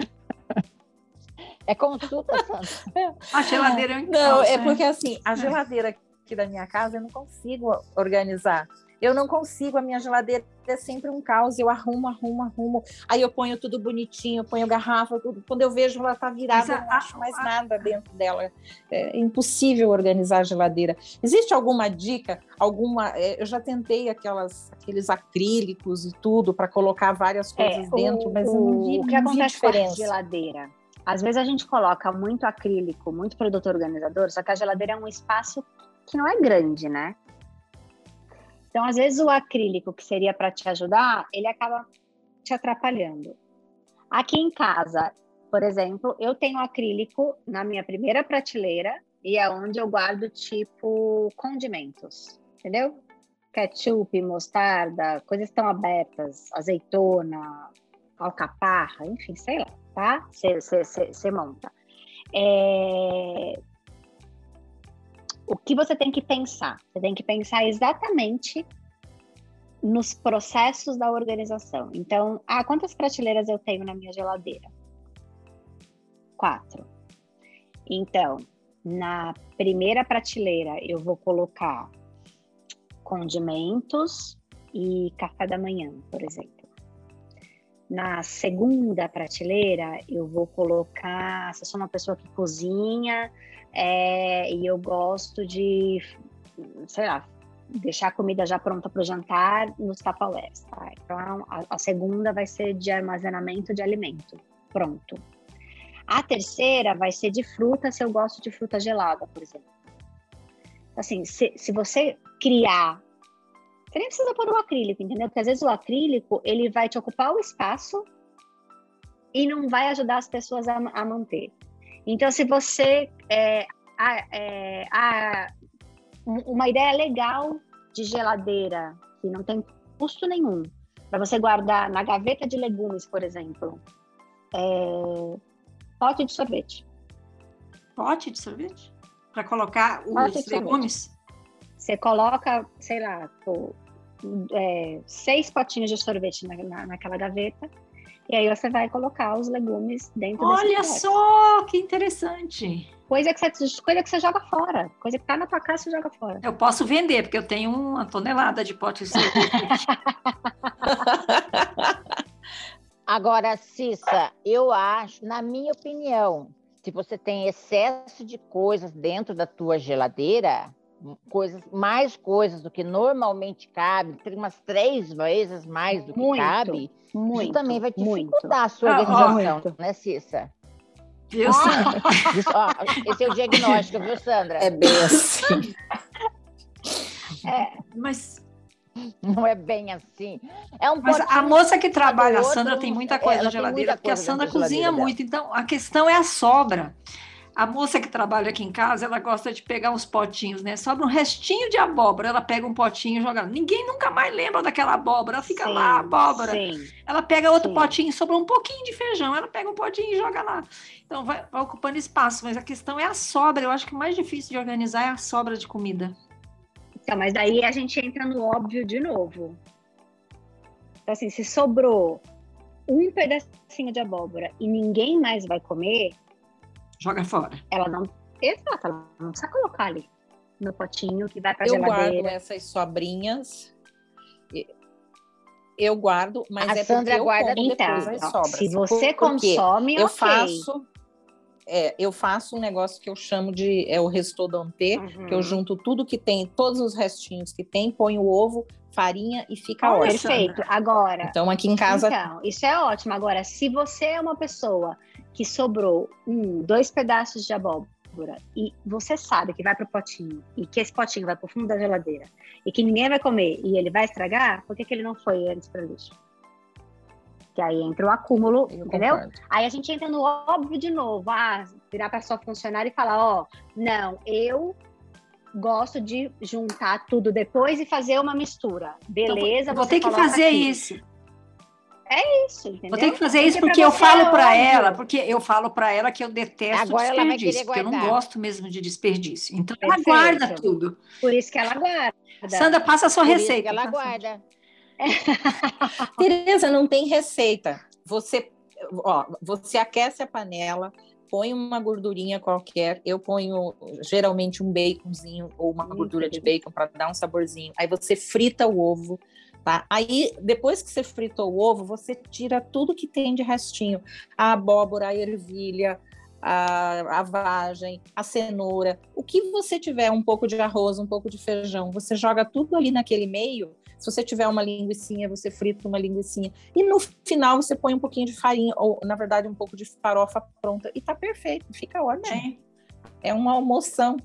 É consulta, Sandra. A geladeira é um Não, é porque assim, a geladeira aqui da minha casa eu não consigo organizar eu não consigo, a minha geladeira é sempre um caos, eu arrumo, arrumo, arrumo, aí eu ponho tudo bonitinho, ponho garrafa, tudo. quando eu vejo ela tá virada, eu não acho mais nada dentro dela. É impossível organizar a geladeira. Existe alguma dica, alguma, é, eu já tentei aquelas, aqueles acrílicos e tudo para colocar várias é, coisas é, dentro, o, mas eu não vi, o que acontece diferença. com a geladeira? Às vezes a gente coloca muito acrílico, muito produto organizador, só que a geladeira é um espaço que não é grande, né? Então, às vezes, o acrílico que seria para te ajudar, ele acaba te atrapalhando. Aqui em casa, por exemplo, eu tenho acrílico na minha primeira prateleira e é onde eu guardo tipo condimentos, entendeu? Ketchup, mostarda, coisas estão abertas, azeitona, alcaparra, enfim, sei lá, tá? Você monta. É o que você tem que pensar? Você tem que pensar exatamente nos processos da organização. Então, ah, quantas prateleiras eu tenho na minha geladeira? Quatro. Então, na primeira prateleira eu vou colocar condimentos e café da manhã, por exemplo. Na segunda prateleira eu vou colocar, se eu sou uma pessoa que cozinha, é, e eu gosto de, sei lá, deixar a comida já pronta para o jantar nos tapaués. Tá? Então, a, a, segunda vai ser de armazenamento de alimento, pronto. A terceira vai ser de fruta, se eu gosto de fruta gelada, por exemplo. Assim, se, se você criar, você nem precisa pôr o acrílico, entendeu? Porque às vezes o acrílico, ele vai te ocupar o espaço e não vai ajudar as pessoas a, a manter. Então, se você. É, é, a, uma ideia legal de geladeira, que não tem custo nenhum, para você guardar na gaveta de legumes, por exemplo, é, pote de sorvete. Pote de sorvete? Para colocar os legumes? Você coloca, sei lá, pô, é, seis potinhos de sorvete na, na, naquela gaveta e aí você vai colocar os legumes dentro Olha só, que interessante. Coisa que, você, coisa que você joga fora. Coisa que tá na tua casa, você joga fora. Eu posso vender, porque eu tenho uma tonelada de potes de Agora, Cissa, eu acho, na minha opinião, se você tem excesso de coisas dentro da tua geladeira, coisas, mais coisas do que normalmente cabe, tem umas três vezes mais do que muito, cabe, muito, isso também vai dificultar muito. a sua ah, organização, ah, né, Cissa? Ó, esse é o diagnóstico, viu, Sandra? É bem assim. é, mas não é bem assim. É um Mas a moça que trabalha, a Sandra, tem muita coisa na geladeira, porque a Sandra cozinha muito. Então, a questão é a sobra. A moça que trabalha aqui em casa, ela gosta de pegar uns potinhos, né? Sobra um restinho de abóbora, ela pega um potinho e joga. Ninguém nunca mais lembra daquela abóbora, ela fica sim, lá, abóbora. Sim, ela pega outro sim. potinho, sobra um pouquinho de feijão, ela pega um potinho e joga lá. Então vai, vai ocupando espaço, mas a questão é a sobra. Eu acho que o mais difícil de organizar é a sobra de comida. Então, mas daí a gente entra no óbvio de novo. Então, assim, se sobrou um pedacinho de abóbora e ninguém mais vai comer, joga fora. Ela não, exato, ela não precisa colocar ali no potinho que vai para geladeira. Eu guardo essas sobrinhas. Eu guardo, mas a é Sandra porque eu guarda como depois então, as sobras. Se você consome, eu ok. faço é, eu faço um negócio que eu chamo de é o restaurante, Uhum. que eu junto tudo que tem, todos os restinhos que tem, ponho o ovo, farinha e fica Olha, ótimo. Perfeito. Agora, Então aqui em casa Então, isso é ótimo. Agora, se você é uma pessoa que sobrou um, dois pedaços de abóbora e você sabe que vai pro potinho e que esse potinho vai pro fundo da geladeira e que ninguém vai comer e ele vai estragar, por que, que ele não foi antes para lixo? Que aí entra o acúmulo, eu entendeu? concordo. Aí a gente entra no óbvio de novo, ah, virar para sua funcionária e falar, ó, não, eu gosto de juntar tudo depois e fazer uma mistura. Beleza, Então, vou você ter que fazer aqui. isso. Isso, entendeu? Vou ter que fazer isso porque pra eu falo é para ela, porque eu falo para ela que eu detesto Agora ela desperdício, porque eu não gosto mesmo de desperdício. Então ela Perfeito. guarda tudo. Por isso que ela guarda. Sandra, passa a sua Por isso receita. que ela tá? guarda. Tereza, não tem receita. Você, ó, você aquece a panela, põe uma gordurinha qualquer. Eu ponho geralmente um baconzinho ou uma Hum, gordura de bacon para dar um saborzinho. Aí você frita o ovo, tá? Aí depois que você fritou o ovo, você tira tudo que tem de restinho: a abóbora, a ervilha, a, a vagem, a cenoura, o que você tiver, um pouco de arroz, um pouco de feijão, você joga tudo ali naquele meio. Se você tiver uma linguiçinha, você frita uma linguiçinha. E no final você põe um pouquinho de farinha, ou na verdade um pouco de farofa pronta. E tá perfeito, fica ótimo. Sim. É uma almoção.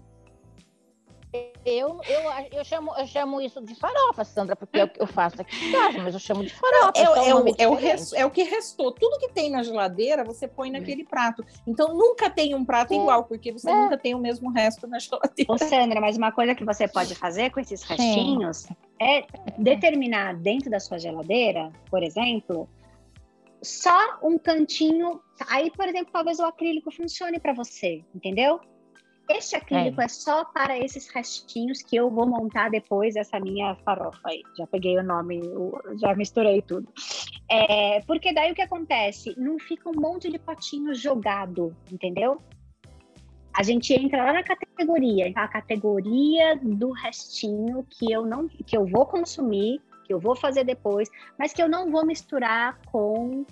Eu, eu, eu, chamo, eu chamo isso de farofa, Sandra, porque é o que eu faço aqui em casa, mas eu chamo de farofa. É, só um é o, nome é, o diferente. res- é o que restou. Tudo que tem na geladeira, você põe naquele prato. Então nunca tem um prato É. igual, porque você É. nunca tem o mesmo resto na geladeira. Ô, Sandra, mas uma coisa que você pode fazer com esses restinhos é determinar dentro da sua geladeira, por exemplo, só um cantinho. Aí, por exemplo, talvez o acrílico funcione para você, entendeu? Este acrílico é. só para esses restinhos que eu vou montar depois essa minha farofa aí. Já peguei o nome, já misturei tudo. É, porque daí o que acontece? Não fica um monte de potinho jogado, entendeu? A gente entra lá na categoria, então a categoria do restinho que eu não, que eu vou consumir, que eu vou fazer depois, mas que eu não vou misturar com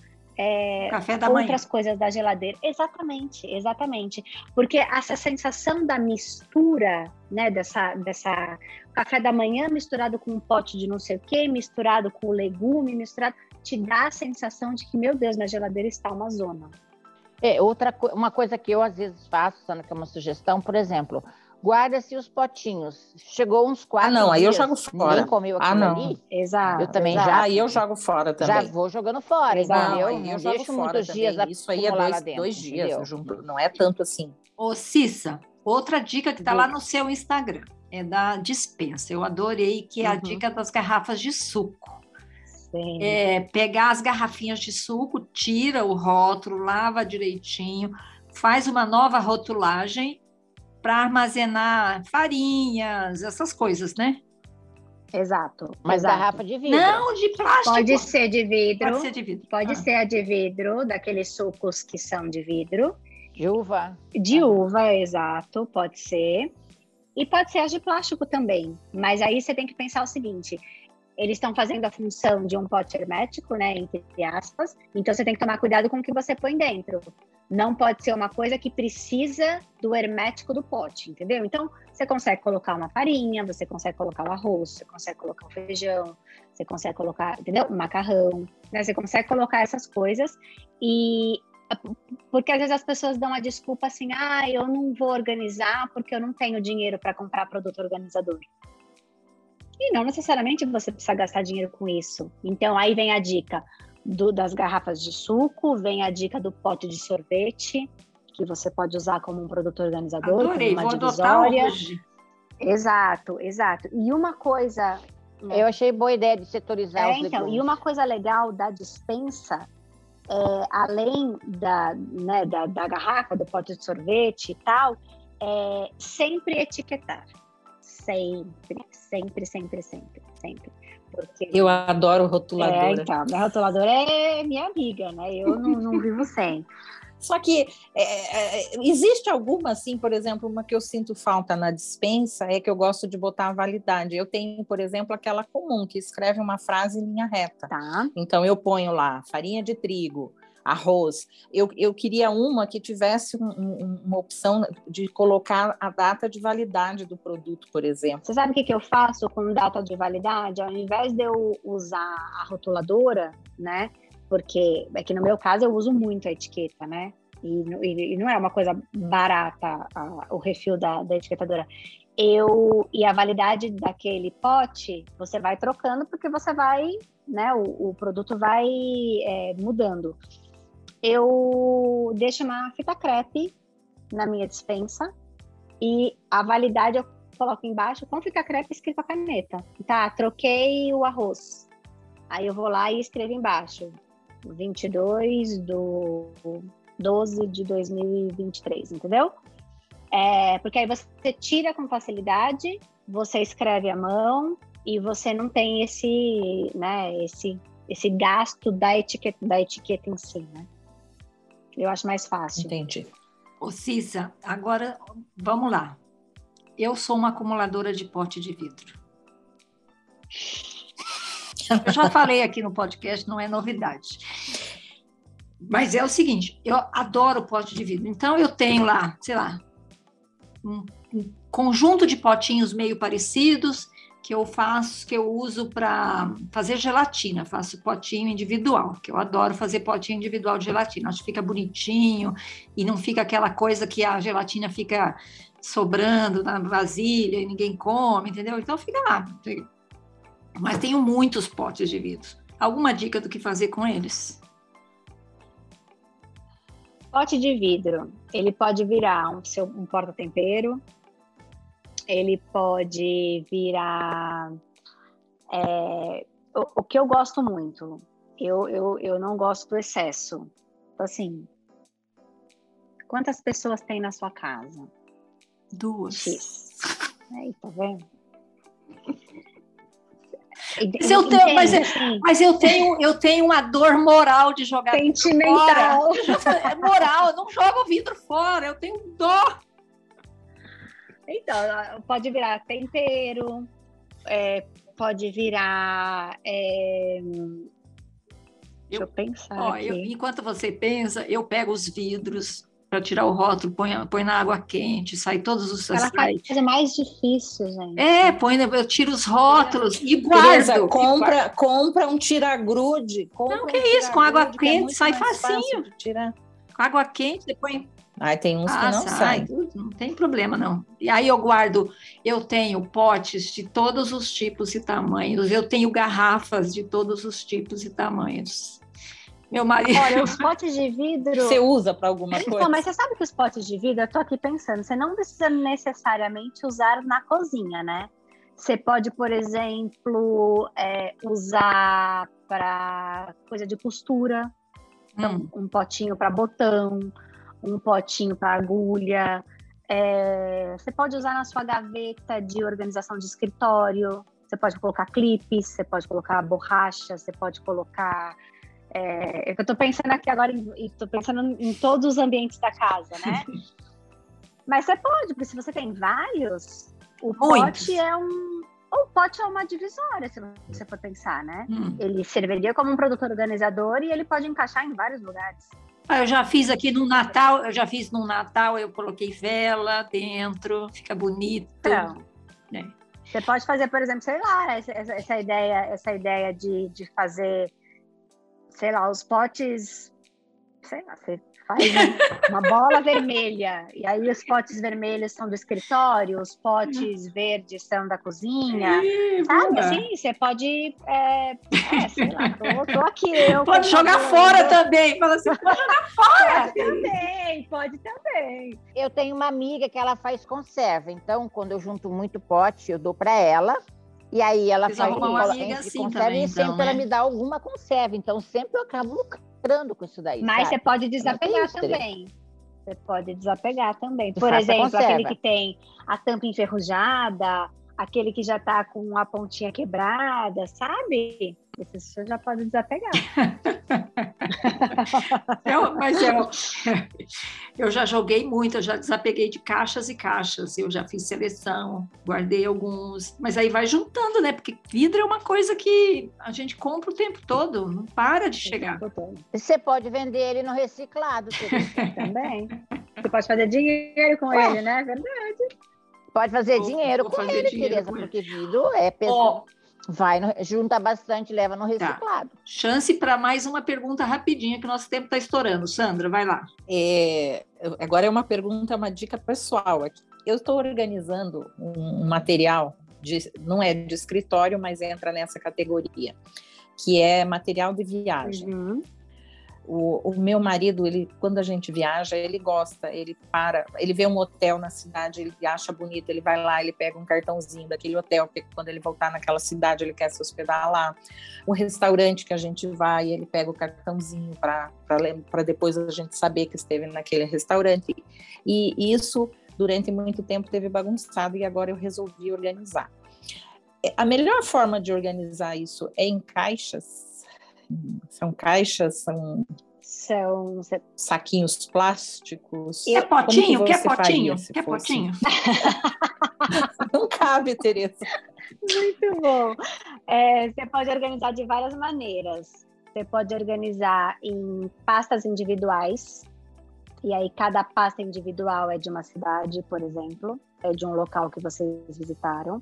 é, Café da manhã. outras coisas da geladeira. Exatamente, exatamente. Porque essa sensação da mistura, né, dessa, dessa café da manhã misturado com um pote de não sei o quê, misturado com o legume, misturado, te dá a sensação de que, meu Deus, na geladeira está uma zona. É, outra co- uma coisa que eu às vezes faço, Sandra, que é uma sugestão, por exemplo, guarda-se os potinhos. Chegou uns quatro Ah, não, aí eu jogo fora. Ninguém comeu Ah, não. ali, Exato. Eu também exato. já- Aí eu jogo fora também. já vou jogando fora, Exato. entendeu? aí Não eu jogo deixo fora muitos também. dias Isso aí é dois, dentro, dois dias, eu junto, não é tanto assim. Ô, Cissa, outra dica que está lá no seu Instagram é da dispensa. Eu adorei que é a Uhum. dica das garrafas de suco. Sim. É pegar as garrafinhas de suco, tira o rótulo, lava direitinho, faz uma nova rotulagem para armazenar farinhas, essas coisas, né? Exato. Mas exato. garrafa de vidro. Não de plástico. Pode ser de vidro. Pode ser de vidro. Pode Ah. ser a de vidro, daqueles sucos que são de vidro. De uva. De Ah. uva, exato, pode ser. E pode ser as de plástico também. Mas aí você tem que pensar o seguinte: eles estão fazendo a função de um pote hermético, né? Entre aspas. Então você tem que tomar cuidado com o que você põe dentro. Não pode ser uma coisa que precisa do hermético do pote, entendeu? Então você consegue colocar uma farinha, você consegue colocar o arroz, você consegue colocar o feijão, você consegue colocar, entendeu? O macarrão, né? Você consegue colocar essas coisas e porque às vezes as pessoas dão a desculpa assim, ah, eu não vou organizar porque eu não tenho dinheiro para comprar produto organizador. E não necessariamente você precisa gastar dinheiro com isso. Então aí vem a dica do- das garrafas de suco, vem a dica do pote de sorvete, que você pode usar como um produto organizador, Adorei, como uma divisória. hoje. Exato, exato. E uma coisa Eu achei boa ideia de setorizar é, os então, legumes. e uma coisa legal da dispensa, é, além da, né, da, da garrafa, do pote de sorvete e tal, é sempre etiquetar. Sempre, sempre, sempre, sempre. sempre. Porque... Eu adoro rotuladora. É, então, minha rotuladora é minha amiga, né? Eu não, não vivo sem. Só que é, é, existe alguma, assim, por exemplo, uma que eu sinto falta na dispensa é que eu gosto de botar a validade. Eu tenho, por exemplo, aquela comum que escreve uma frase em linha reta. Tá. Então eu ponho lá farinha de trigo, arroz. Eu, eu queria uma que tivesse um, um, uma opção de colocar a data de validade do produto, por exemplo. Você sabe o que, que eu faço com data de validade? Ao invés de eu usar a rotuladora, né? porque é que no meu caso eu uso muito a etiqueta, né? E, e, não é uma coisa barata a, o refil da, da etiquetadora. Eu e a validade daquele pote você vai trocando porque você vai, né? O, o produto vai é, mudando. Eu deixo uma fita crepe na minha dispensa e a validade eu coloco embaixo com fita crepe escrito a caneta. Tá, troquei o arroz. Aí eu vou lá e escrevo embaixo 22 do 12 de 2023, entendeu? É, porque aí você tira com facilidade, você escreve à mão e você não tem esse, né, esse, esse gasto da etiqueta, da etiqueta em si, né? Eu acho mais fácil. Entendi. Ô Cissa, agora vamos lá. Eu sou uma acumuladora de pote de vidro. Eu já falei aqui no podcast, não é novidade. Mas é o seguinte, eu adoro pote de vidro. Então eu tenho lá, sei lá, um, um conjunto de potinhos meio parecidos que eu faço, que eu uso para fazer gelatina, faço potinho individual, que eu adoro fazer potinho individual de gelatina, acho que fica bonitinho e não fica aquela coisa que a gelatina fica sobrando na vasilha e ninguém come, entendeu? Então fica lá. Mas tenho muitos potes de vidro. Alguma dica do que fazer com eles? Pote de vidro, ele pode virar um, seu, um porta-tempero, ele pode virar. É, o, o, que eu gosto muito, eu, eu, eu não gosto do excesso. Então, assim, quantas pessoas tem na sua casa? Duas. X. Aí, tá vendo? Mas eu tenho, mas, mas, eu tenho, eu tenho uma dor moral de jogar Sentimental. fora. É moral, eu não jogo vidro fora, eu tenho dor. Então, pode virar tempero, é, pode virar. É... Deixa eu, eu pensar. Ó, eu, enquanto você pensa, eu pego os vidros, para tirar o rótulo, põe, põe na água quente, sai todos os... Ela faz coisa mais difícil, gente. É, põe, eu tiro os rótulos é. e guardo. Beleza, compra, e guardo. compra um tira-grude. Não, que um isso, com água é quente é sai facinho. Tirar. Com água quente, depois... Ai, tem uns ah, que não sai. Sai. Não tem problema, não. E aí eu guardo, eu tenho potes de todos os tipos e tamanhos, eu tenho garrafas de todos os tipos e tamanhos. Meu marido. Olha, os potes de vidro. Você usa para alguma então, coisa? Não, mas você sabe que os potes de vidro, eu tô aqui pensando, você não precisa necessariamente usar na cozinha, né? Você pode, por exemplo, é, usar para coisa de costura, então, hum. um potinho para botão, um potinho para agulha. É, você pode usar na sua gaveta de organização de escritório. Você pode colocar clipes, você pode colocar borracha, você pode colocar é, eu estou pensando aqui agora, estou pensando em todos os ambientes da casa, né? Mas você pode, porque se você tem vários, o Muitos. pote é um. O pote é uma divisória, se você for pensar, né? Hum. Ele serviria como um produto organizador e ele pode encaixar em vários lugares. Ah, eu já fiz aqui no Natal, eu já fiz no Natal, eu coloquei vela dentro, fica bonito. Então, é. Você pode fazer, por exemplo, sei lá, essa, essa ideia, essa ideia de, de fazer sei lá, os potes, sei lá, você faz uma bola vermelha, e aí os potes vermelhos são do escritório, os potes verdes são da cozinha, Ih, sabe? Boa. Assim, você pode, é, é, sei lá, tô, tô aqui. Eu pode jogar fora também, fala assim, pode jogar fora. Pode também, pode também. Eu tenho uma amiga que ela faz conserva, então quando eu junto muito pote, eu dou para ela, e aí ela Vocês faz uma amiga assim conserva também, e sempre então, né? ela me dá alguma conserva. Então sempre eu acabo lucrando com isso daí. Mas sabe? você pode desapegar também. Você pode desapegar também. Por exemplo, aquele que tem a tampa enferrujada, aquele que já está com a pontinha quebrada, sabe? Esse você já pode desapegar. eu, mas eu, eu já joguei muito, eu já desapeguei de caixas e caixas, eu já fiz seleção, guardei alguns, mas aí vai juntando, né? Porque vidro é uma coisa que a gente compra o tempo todo, não para de chegar. Você pode vender ele no reciclado também. Você pode fazer dinheiro com Ué. ele, né? É verdade. Pode fazer vou, dinheiro vou com fazer ele, dinheiro Tereza, porque vidro é pesado. Oh. Vai, no, junta bastante, leva no tá. reciclado. Tá. Chance para mais uma pergunta rapidinha, que o nosso tempo está estourando. Sandra, vai lá. É, agora é uma pergunta, uma dica pessoal aqui. Eu estou organizando um, um material, de, não é de escritório, mas entra nessa categoria, que é material de viagem. Uhum. O, o, meu marido, ele, quando a gente viaja, ele gosta, ele para, ele vê um hotel na cidade, ele acha bonito, ele vai lá, ele pega um cartãozinho daquele hotel, porque quando ele voltar naquela cidade, ele quer se hospedar lá. O restaurante que a gente vai, ele pega o cartãozinho para depois a gente saber que esteve naquele restaurante. E, e isso, durante muito tempo, teve bagunçado e agora eu resolvi organizar. A melhor forma de organizar isso é em caixas são caixas, são são saquinhos plásticos. É potinho? Quer potinho? Quer potinho? Não cabe, Tereza. Muito bom. É, você pode organizar de várias maneiras. Você pode organizar em pastas individuais. E aí, cada pasta individual é de uma cidade, por exemplo, é de um local que vocês visitaram.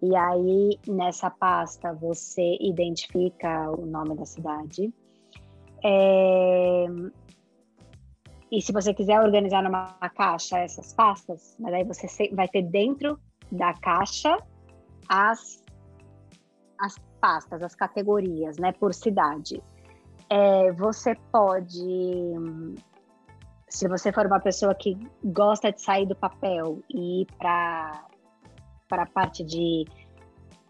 E aí, nessa pasta, você identifica o nome da cidade. É... E se você quiser organizar numa caixa essas pastas, mas aí você vai ter dentro da caixa as, as pastas, as categorias, né, por cidade. É, você pode, se você for uma pessoa que gosta de sair do papel e ir para para a parte de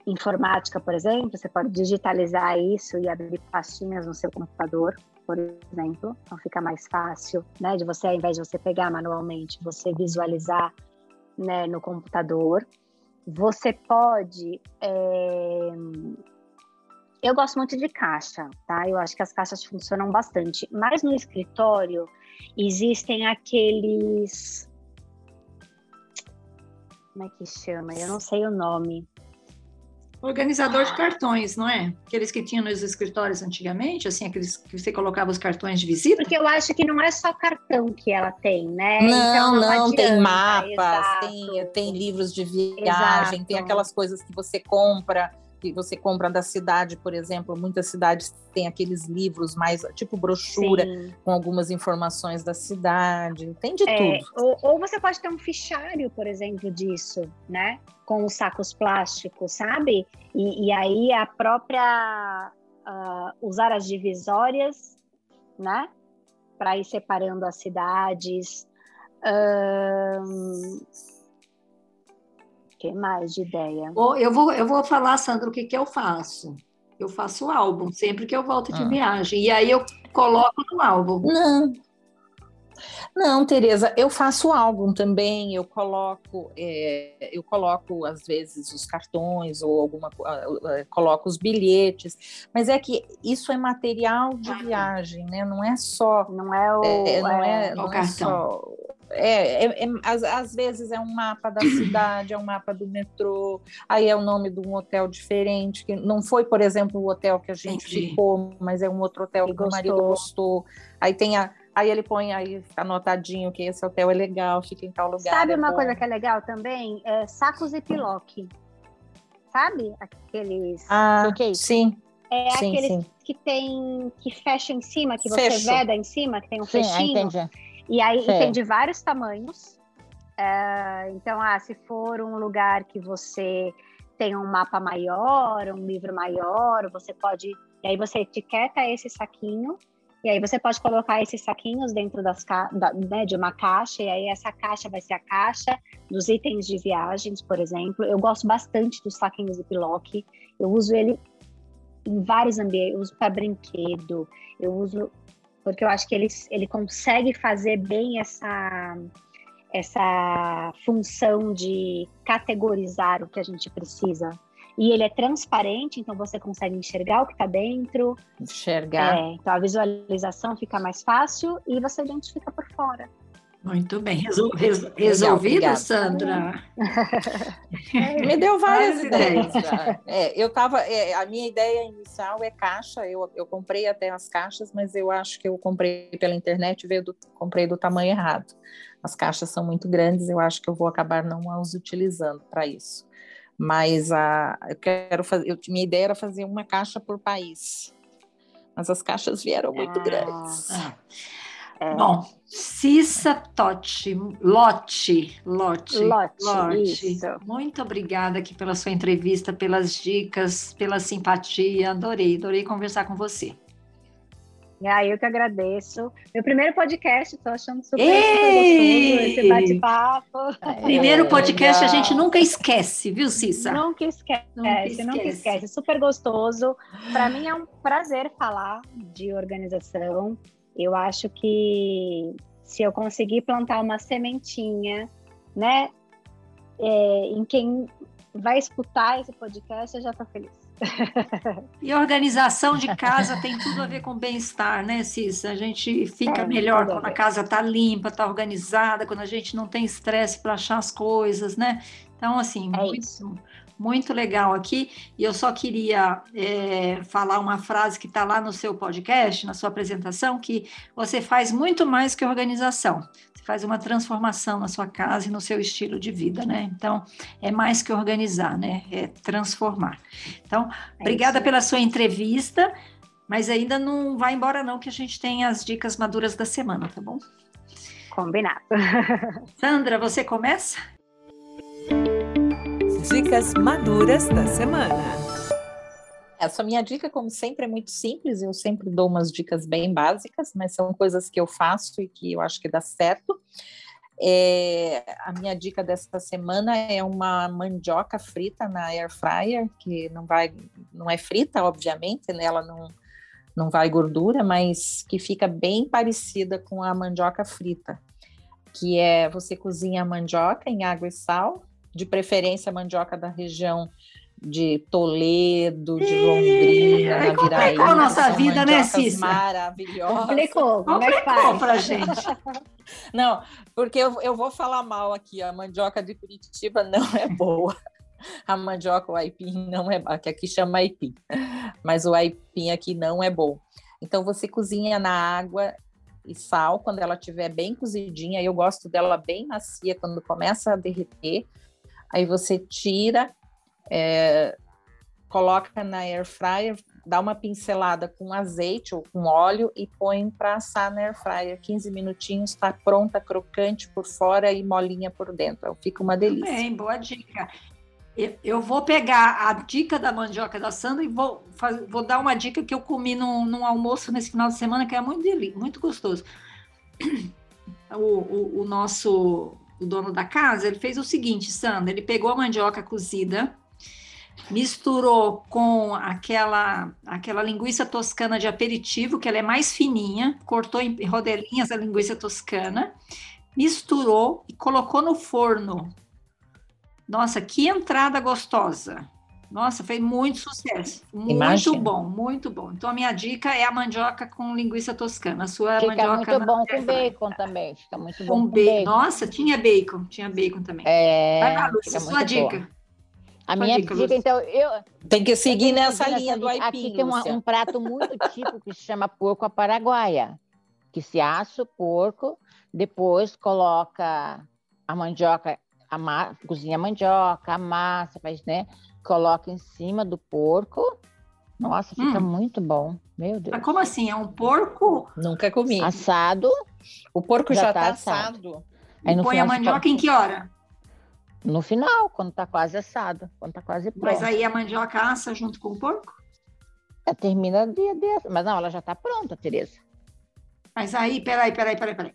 informática, por exemplo, você pode digitalizar isso e abrir pastinhas no seu computador, por exemplo. Então fica mais fácil, né, de você, ao invés de você pegar manualmente, você visualizar né, no computador. Você pode. É... Eu gosto muito de caixa, tá? Eu acho que as caixas funcionam bastante. Mas no escritório existem aqueles como é que chama? Eu não sei o nome. Organizador de cartões, não é? Aqueles que tinham nos escritórios antigamente, assim, aqueles que você colocava os cartões de visita? Porque eu acho que não é só cartão que ela tem, né? Não, então, não, não tem mapas, tem, tem livros de viagem, exato. tem aquelas coisas que você compra que você compra da cidade, por exemplo, muitas cidades têm aqueles livros mais tipo brochura Sim. com algumas informações da cidade, tem de é, tudo. Ou, ou, você pode ter um fichário, por exemplo, disso, né? Com os sacos plásticos, sabe? E, e aí a própria uh, usar as divisórias, né? Para ir separando as cidades. Um, que mais de ideia? Eu vou, eu vou falar, Sandra, o que, que eu faço. Eu faço álbum sempre que eu volto de ah. viagem. E aí eu coloco no álbum. Não. Não, Tereza, eu faço álbum também, eu coloco, é, eu coloco às vezes os cartões ou alguma coloco os bilhetes, mas é que isso é material de viagem, né? Não é só, não é o, é, não é, é não é só é, é, é às, às, vezes é um mapa da cidade, é um mapa do metrô, aí é o nome de um hotel diferente, que não foi, por exemplo, o hotel que a gente Entendi. ficou, mas é um outro hotel que, que o marido gostou. Aí tem a, Aí ele põe aí anotadinho que esse hotel é legal, fica em tal lugar. Sabe é uma bom. coisa que é legal também? É sacos e piloque. Sabe? Aqueles. Ah, sim. É sim, aqueles sim. que tem que fecha em cima, que você Fecho. veda em cima, que tem um sim, fechinho. Entendi. E aí e tem de vários tamanhos. Uh, então, ah, se for um lugar que você tem um mapa maior, um livro maior, você pode. E aí você etiqueta esse saquinho, e aí você pode colocar esses saquinhos dentro das, da, né, de uma caixa, e aí essa caixa vai ser a caixa dos itens de viagens, por exemplo. Eu gosto bastante dos saquinhos de Pilock. Eu uso ele em vários ambientes, eu uso para brinquedo, eu uso porque eu acho que ele, ele consegue fazer bem essa, essa função de categorizar o que a gente precisa. E ele é transparente, então você consegue enxergar o que está dentro. Enxergar. É, então a visualização fica mais fácil e você identifica por fora. Muito bem, Resol, resolvido, Legal, Sandra? Me deu várias ideias. É, eu tava, é, a minha ideia inicial é caixa. Eu, eu comprei até as caixas, mas eu acho que eu comprei pela internet, veio do, comprei do tamanho errado. As caixas são muito grandes, eu acho que eu vou acabar não as utilizando para isso. Mas a, eu quero fazer, eu, minha ideia era fazer uma caixa por país. Mas as caixas vieram muito ah, grandes. Ah. É. Bom, Cissa Totti, Lote, Lote, Lote, Lote. Muito obrigada aqui pela sua entrevista, pelas dicas, pela simpatia. Adorei, adorei conversar com você. Ah, eu que agradeço. Meu primeiro podcast, estou achando super, super esse bate-papo. Primeiro podcast a gente nunca esquece, viu, Cissa? Nunca esquece, nunca esquece. Nunca esquece. Super gostoso. Para mim é um prazer falar de organização. Eu acho que se eu conseguir plantar uma sementinha, né, é, em quem vai escutar esse podcast, eu já estou feliz. E organização de casa tem tudo a ver com bem-estar, né, Cissa? A gente fica é, melhor quando a casa está limpa, está organizada, quando a gente não tem estresse para achar as coisas, né? Então, assim, é muito, isso muito legal aqui. E eu só queria é, falar uma frase que está lá no seu podcast, na sua apresentação, que você faz muito mais que organização. Você faz uma transformação na sua casa e no seu estilo de vida, né? Então, é mais que organizar, né? É transformar. Então, é obrigada pela sua entrevista, mas ainda não vai embora não, que a gente tem as dicas maduras da semana, tá bom? Combinado. Sandra, você começa? Dicas maduras da semana. Essa minha dica, como sempre, é muito simples. Eu sempre dou umas dicas bem básicas, mas são coisas que eu faço e que eu acho que dá certo. É, a minha dica dessa semana é uma mandioca frita na air fryer, que não vai, não é frita, obviamente, né? ela não, não vai gordura, mas que fica bem parecida com a mandioca frita, que é você cozinha a mandioca em água e sal, de preferência mandioca da região de Toledo, de Londrina, Ih, complicou a nossa vida, né, Cícera? Maravilhosa. Complicou, é faz? pra gente. Não, porque eu, eu vou falar mal aqui, a mandioca de Curitiba não é boa. A mandioca, o aipim não é, que aqui chama aipim, mas o aipim aqui não é bom. Então você cozinha na água e sal quando ela estiver bem cozidinha. Eu gosto dela bem macia quando começa a derreter aí você tira, é, coloca na air fryer, dá uma pincelada com azeite ou com óleo e põe para assar na air fryer. 15 minutinhos, está pronta, crocante por fora e molinha por dentro. Fica uma delícia. Bem, boa dica. Eu vou pegar a dica da mandioca da Sandra e vou, vou dar uma dica que eu comi num, num almoço nesse final de semana, que é muito, muito gostoso. O, o, o nosso o dono da casa, ele fez o seguinte, Sandra, ele pegou a mandioca cozida, misturou com aquela aquela linguiça toscana de aperitivo, que ela é mais fininha, cortou em rodelinhas a linguiça toscana, misturou e colocou no forno. Nossa, que entrada gostosa! Nossa, fez muito sucesso. Muito Imagina. bom, muito bom. Então, a minha dica é a mandioca com linguiça toscana. A sua fica mandioca. muito bom com bacon também. Fica muito bom com, com bacon. Nossa, tinha bacon. Tinha bacon também. É, Vai lá, Lúcia, sua dica. A minha dica, dica então, eu. Tem que seguir nessa linha do aipim, Aqui tem uma, um prato muito típico que se chama porco à paraguaia, que se assa o porco, depois coloca a mandioca, a cozinha a mandioca, a massa, faz, né? Coloca em cima do porco. Nossa, fica hum. muito bom. Meu Deus. Mas como assim? É um porco? Nunca comi. Assado. O porco já, está tá assado. assado. Aí no põe a mandioca em que hora? No final, quando tá quase assado, quando tá quase pronto. Mas aí a mandioca assa junto com o porco? É, termina dia desse. Mas não, ela já tá pronta, Tereza. Mas aí, peraí, peraí, peraí, peraí.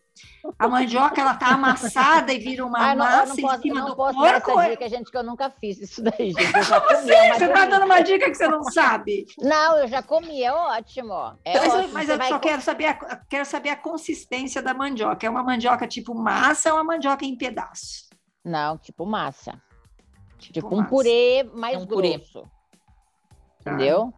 A mandioca, ela tá amassada e vira uma ah, não, massa não posso, em cima não do posso porco? Dar essa dica, gente, que eu nunca fiz isso daí, gente. Eu já comi, Sim, você tá dando uma dica que você não sabe. Não, eu já comi, é ótimo. É mas, ótimo. mas eu só quero saber, a, quero saber a consistência da mandioca. É uma mandioca tipo massa ou uma mandioca em pedaços? Não, tipo massa. Tipo, tipo um purê mais é um grosso. Purê. Entendeu?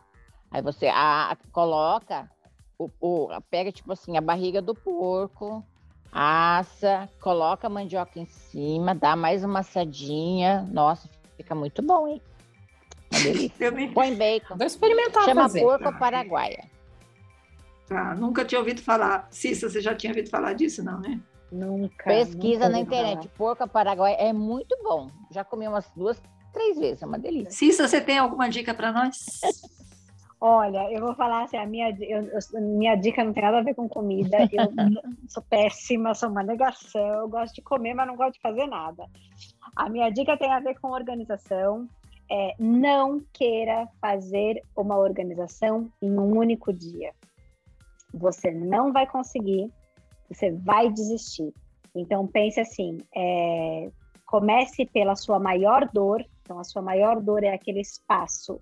Aí você a, a, coloca, o, o, pega tipo assim, a barriga do porco, assa, coloca a mandioca em cima, dá mais uma assadinha. Nossa, fica muito bom, hein? Me... Põe bacon. Vou experimentar Chama fazer. porco paraguaia. Tá, nunca tinha ouvido falar. Cissa, você já tinha ouvido falar disso, não, né? Nunca. Pesquisa nunca na internet. Falar. Porco paraguaia é muito bom. Já comi umas duas, três vezes, é uma delícia. Cissa, você tem alguma dica para nós? Olha, eu vou falar assim, a minha, eu, minha dica não tem nada a ver com comida. Eu sou péssima, sou uma negação. Eu gosto de comer, mas não gosto de fazer nada. A minha dica tem a ver com organização. É, não queira fazer uma organização em um único dia. Você não vai conseguir, você vai desistir. Então pense assim, é, comece pela sua maior dor. Então a sua maior dor é aquele espaço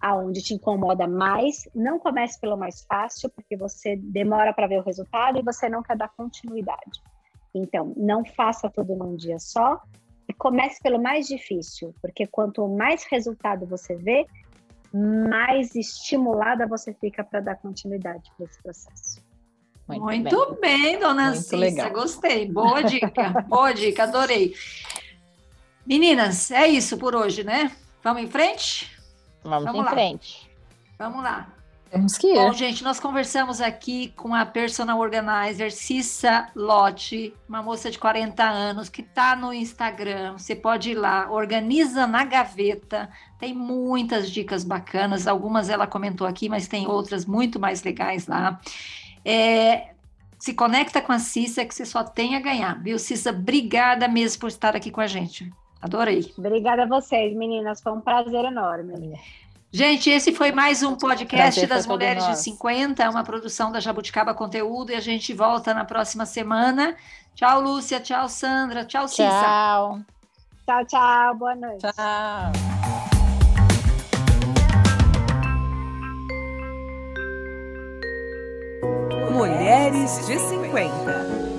aonde te incomoda mais, não comece pelo mais fácil, porque você demora para ver o resultado e você não quer dar continuidade. Então, não faça tudo num dia só e comece pelo mais difícil, porque quanto mais resultado você vê, mais estimulada você fica para dar continuidade para esse processo. Muito, Muito bem. bem, dona Muito Cissa, legal. gostei. Boa dica, boa dica, adorei. Meninas, é isso por hoje, né? Vamos em frente? Vamos, Vamos em lá. frente. Vamos lá. Temos que ir. Bom, gente, nós conversamos aqui com a personal organizer Cissa Lotti, uma moça de 40 anos que está no Instagram. Você pode ir lá, organiza na gaveta. Tem muitas dicas bacanas. Algumas ela comentou aqui, mas tem outras muito mais legais lá. É, se conecta com a Cissa, que você só tem a ganhar, viu, Cissa? Obrigada mesmo por estar aqui com a gente. Adorei. Obrigada a vocês, meninas. Foi um prazer enorme. Gente, esse foi mais um podcast prazer das Mulheres de 50, uma produção da Jabuticaba Conteúdo, e a gente volta na próxima semana. Tchau, Lúcia. Tchau, Sandra. Tchau, Cissa. Tchau. Tchau, tchau. Boa noite. Tchau. Mulheres de 50.